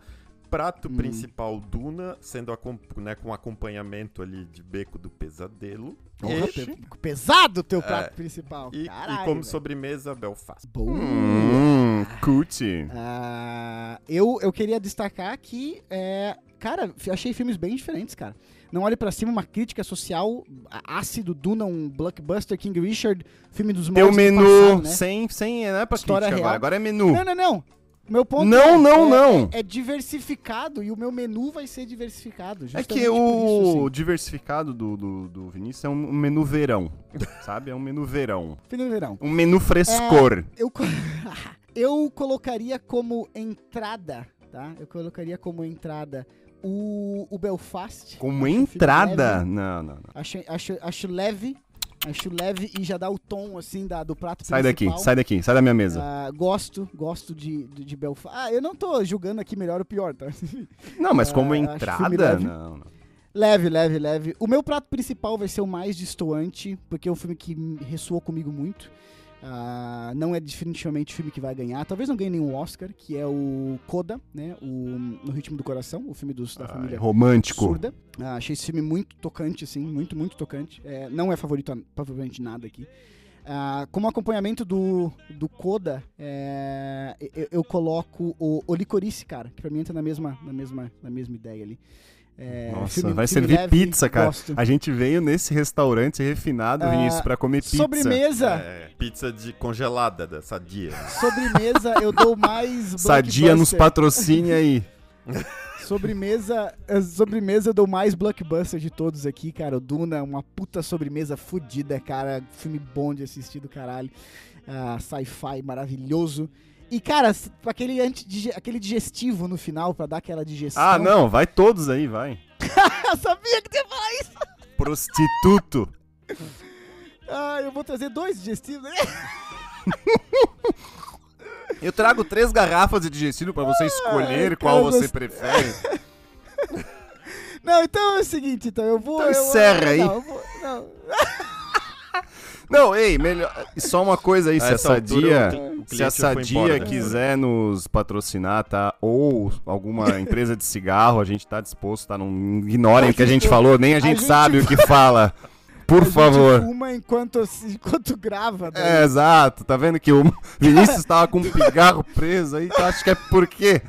Prato Hum. principal Duna, sendo acom- né, com acompanhamento ali de Beco do Pesadelo. Pe- pesado o teu prato É. principal. E, e como velho. sobremesa, Belfast. Boa. Hum, cutie. Ah, eu, eu queria destacar que, é, cara, achei filmes bem diferentes, cara. Não Olhe Pra Cima, uma crítica social, ácido, Duna, um blockbuster, King Richard, filme dos Teu mortos do menu, passado, né? sem, sem, não é pra História crítica real. agora, agora é menu. Não, não, não. Meu ponto Não, é, não, é- não. É, diversificado e o meu menu vai ser diversificado. É que por isso, o assim. diversificado do, do, do Vinícius é um menu verão, sabe? É um menu verão. Do verão. Um menu frescor. Eu, co- eu colocaria como entrada, tá? Eu colocaria como entrada o, o Belfast. Como entrada? Não, não, não. Acho, acho, acho leve. Acho leve e já dá o tom, assim, da, do prato Sai daqui, principal. sai daqui, sai da minha mesa. Ah, gosto, gosto de, de, de Belfast. Ah, eu não tô julgando aqui melhor ou pior, tá? Não, mas como ah, entrada? leve. Não, não. leve, leve, leve. O meu prato principal vai ser o mais distoante, porque é um filme que ressoou comigo muito. Ah, não é definitivamente o filme que vai ganhar. Talvez não ganhe nenhum Oscar, que é o Coda, né? O No Ritmo do Coração, o filme dos, da Ai, família romântico. surda. Ah, achei esse filme muito tocante, assim, muito, muito tocante. É, não é favorito provavelmente nada aqui. Ah, como acompanhamento do, do Coda, é, eu, eu coloco o, o Licorice, cara, que pra mim entra na mesma, na mesma, na mesma ideia ali. É, Nossa, filme- vai filme servir leve, pizza, cara. gosto. A gente veio nesse restaurante refinado, Ah, Vinícius, pra comer pizza. Sobremesa, É, pizza de congelada, da sadia. sobremesa eu dou mais Sadia nos patrocine aí. Sobremesa, eh, sobremesa eu dou mais blockbuster de todos aqui, cara. O Duna, uma puta sobremesa fodida, cara. Filme bom de assistir do caralho. Ah, Sci-fi maravilhoso. E, cara, aquele, anti aquele digestivo no final pra dar aquela digestão. Ah, não, vai todos aí, vai. eu sabia que tu ia falar isso. Prostituto. Ah, eu vou trazer dois digestivos. né? Eu trago três garrafas de digestivo pra você escolher Ai, qual você você- prefere. Não, então é o seguinte, então eu vou. Então eu- encerra aí. Não, eu vou, não. Não, ei, melhor. Só uma coisa aí, se a altura, Sadia. o- o Se a Sadia embora, né? quiser nos patrocinar, tá? Ou alguma empresa de cigarro, a gente tá disposto, tá? Não ignorem o que a gente falou, nem a gente, gente- sabe o que fala. Por A gente favor. fuma enquanto, enquanto grava. daí. É, exato. Tá vendo que o Vinícius tava com um pigarro preso aí, tá? acho que é por quê?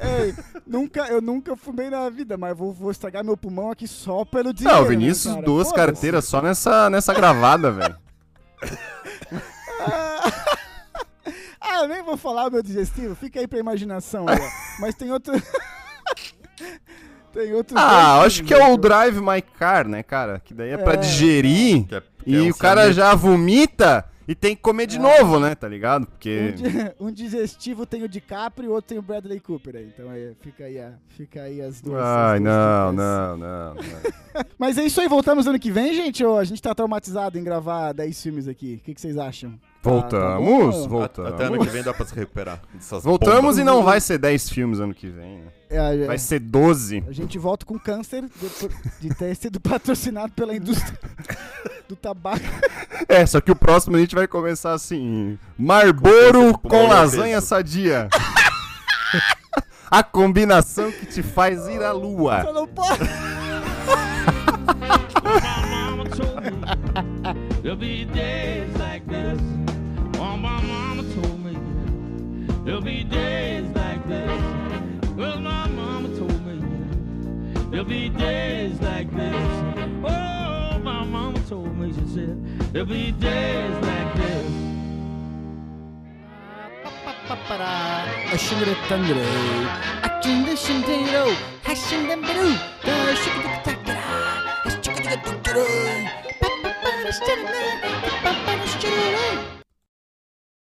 Ei, nunca, eu nunca fumei na vida, mas vou, vou estragar meu pulmão aqui só pelo dinheiro. Não, o né, Vinícius, cara? duas carteiras só nessa, nessa gravada, velho. Ah, eu nem vou falar o meu digestivo, fica aí pra imaginação. Mas tem outro. tem outro. Ah, acho que é o Drive My Car, né, cara? Que daí é pra É, digerir. Que é- E é um o cara já vomita e tem que comer de novo, né? Tá ligado? Um, Porque. di- um digestivo tem o DiCaprio e o outro tem o Bradley Cooper aí. Então aí, fica aí, a- fica aí as duas. Ai, as duas não, não, não, não. Mas é isso aí, voltamos ano que vem, gente? Ou a gente tá traumatizado em gravar 10 filmes aqui? O que, que vocês acham? Tá- tá Voltamos, voltamos. Até ano que vem dá pra se recuperar. dessas Voltamos bombas. e não vai ser 10 filmes ano que vem, né? É, é, Vai ser 12. A gente volta com câncer de, de ter sido patrocinado pela indústria do tabaco. É, só que o próximo a gente vai começar assim: Marlboro peso, com com lasanha peso. sadia. A combinação que te faz ir à lua. Só não me there'll be days like this. There'll be days like this. Well, my mama told me there'll be days like this. Oh, my mama told me, she said, there'll be days like this. Ashingretangre. Achindashindeiro. Hashindamberu. Ashikidiktakara. Ashikidiktakara.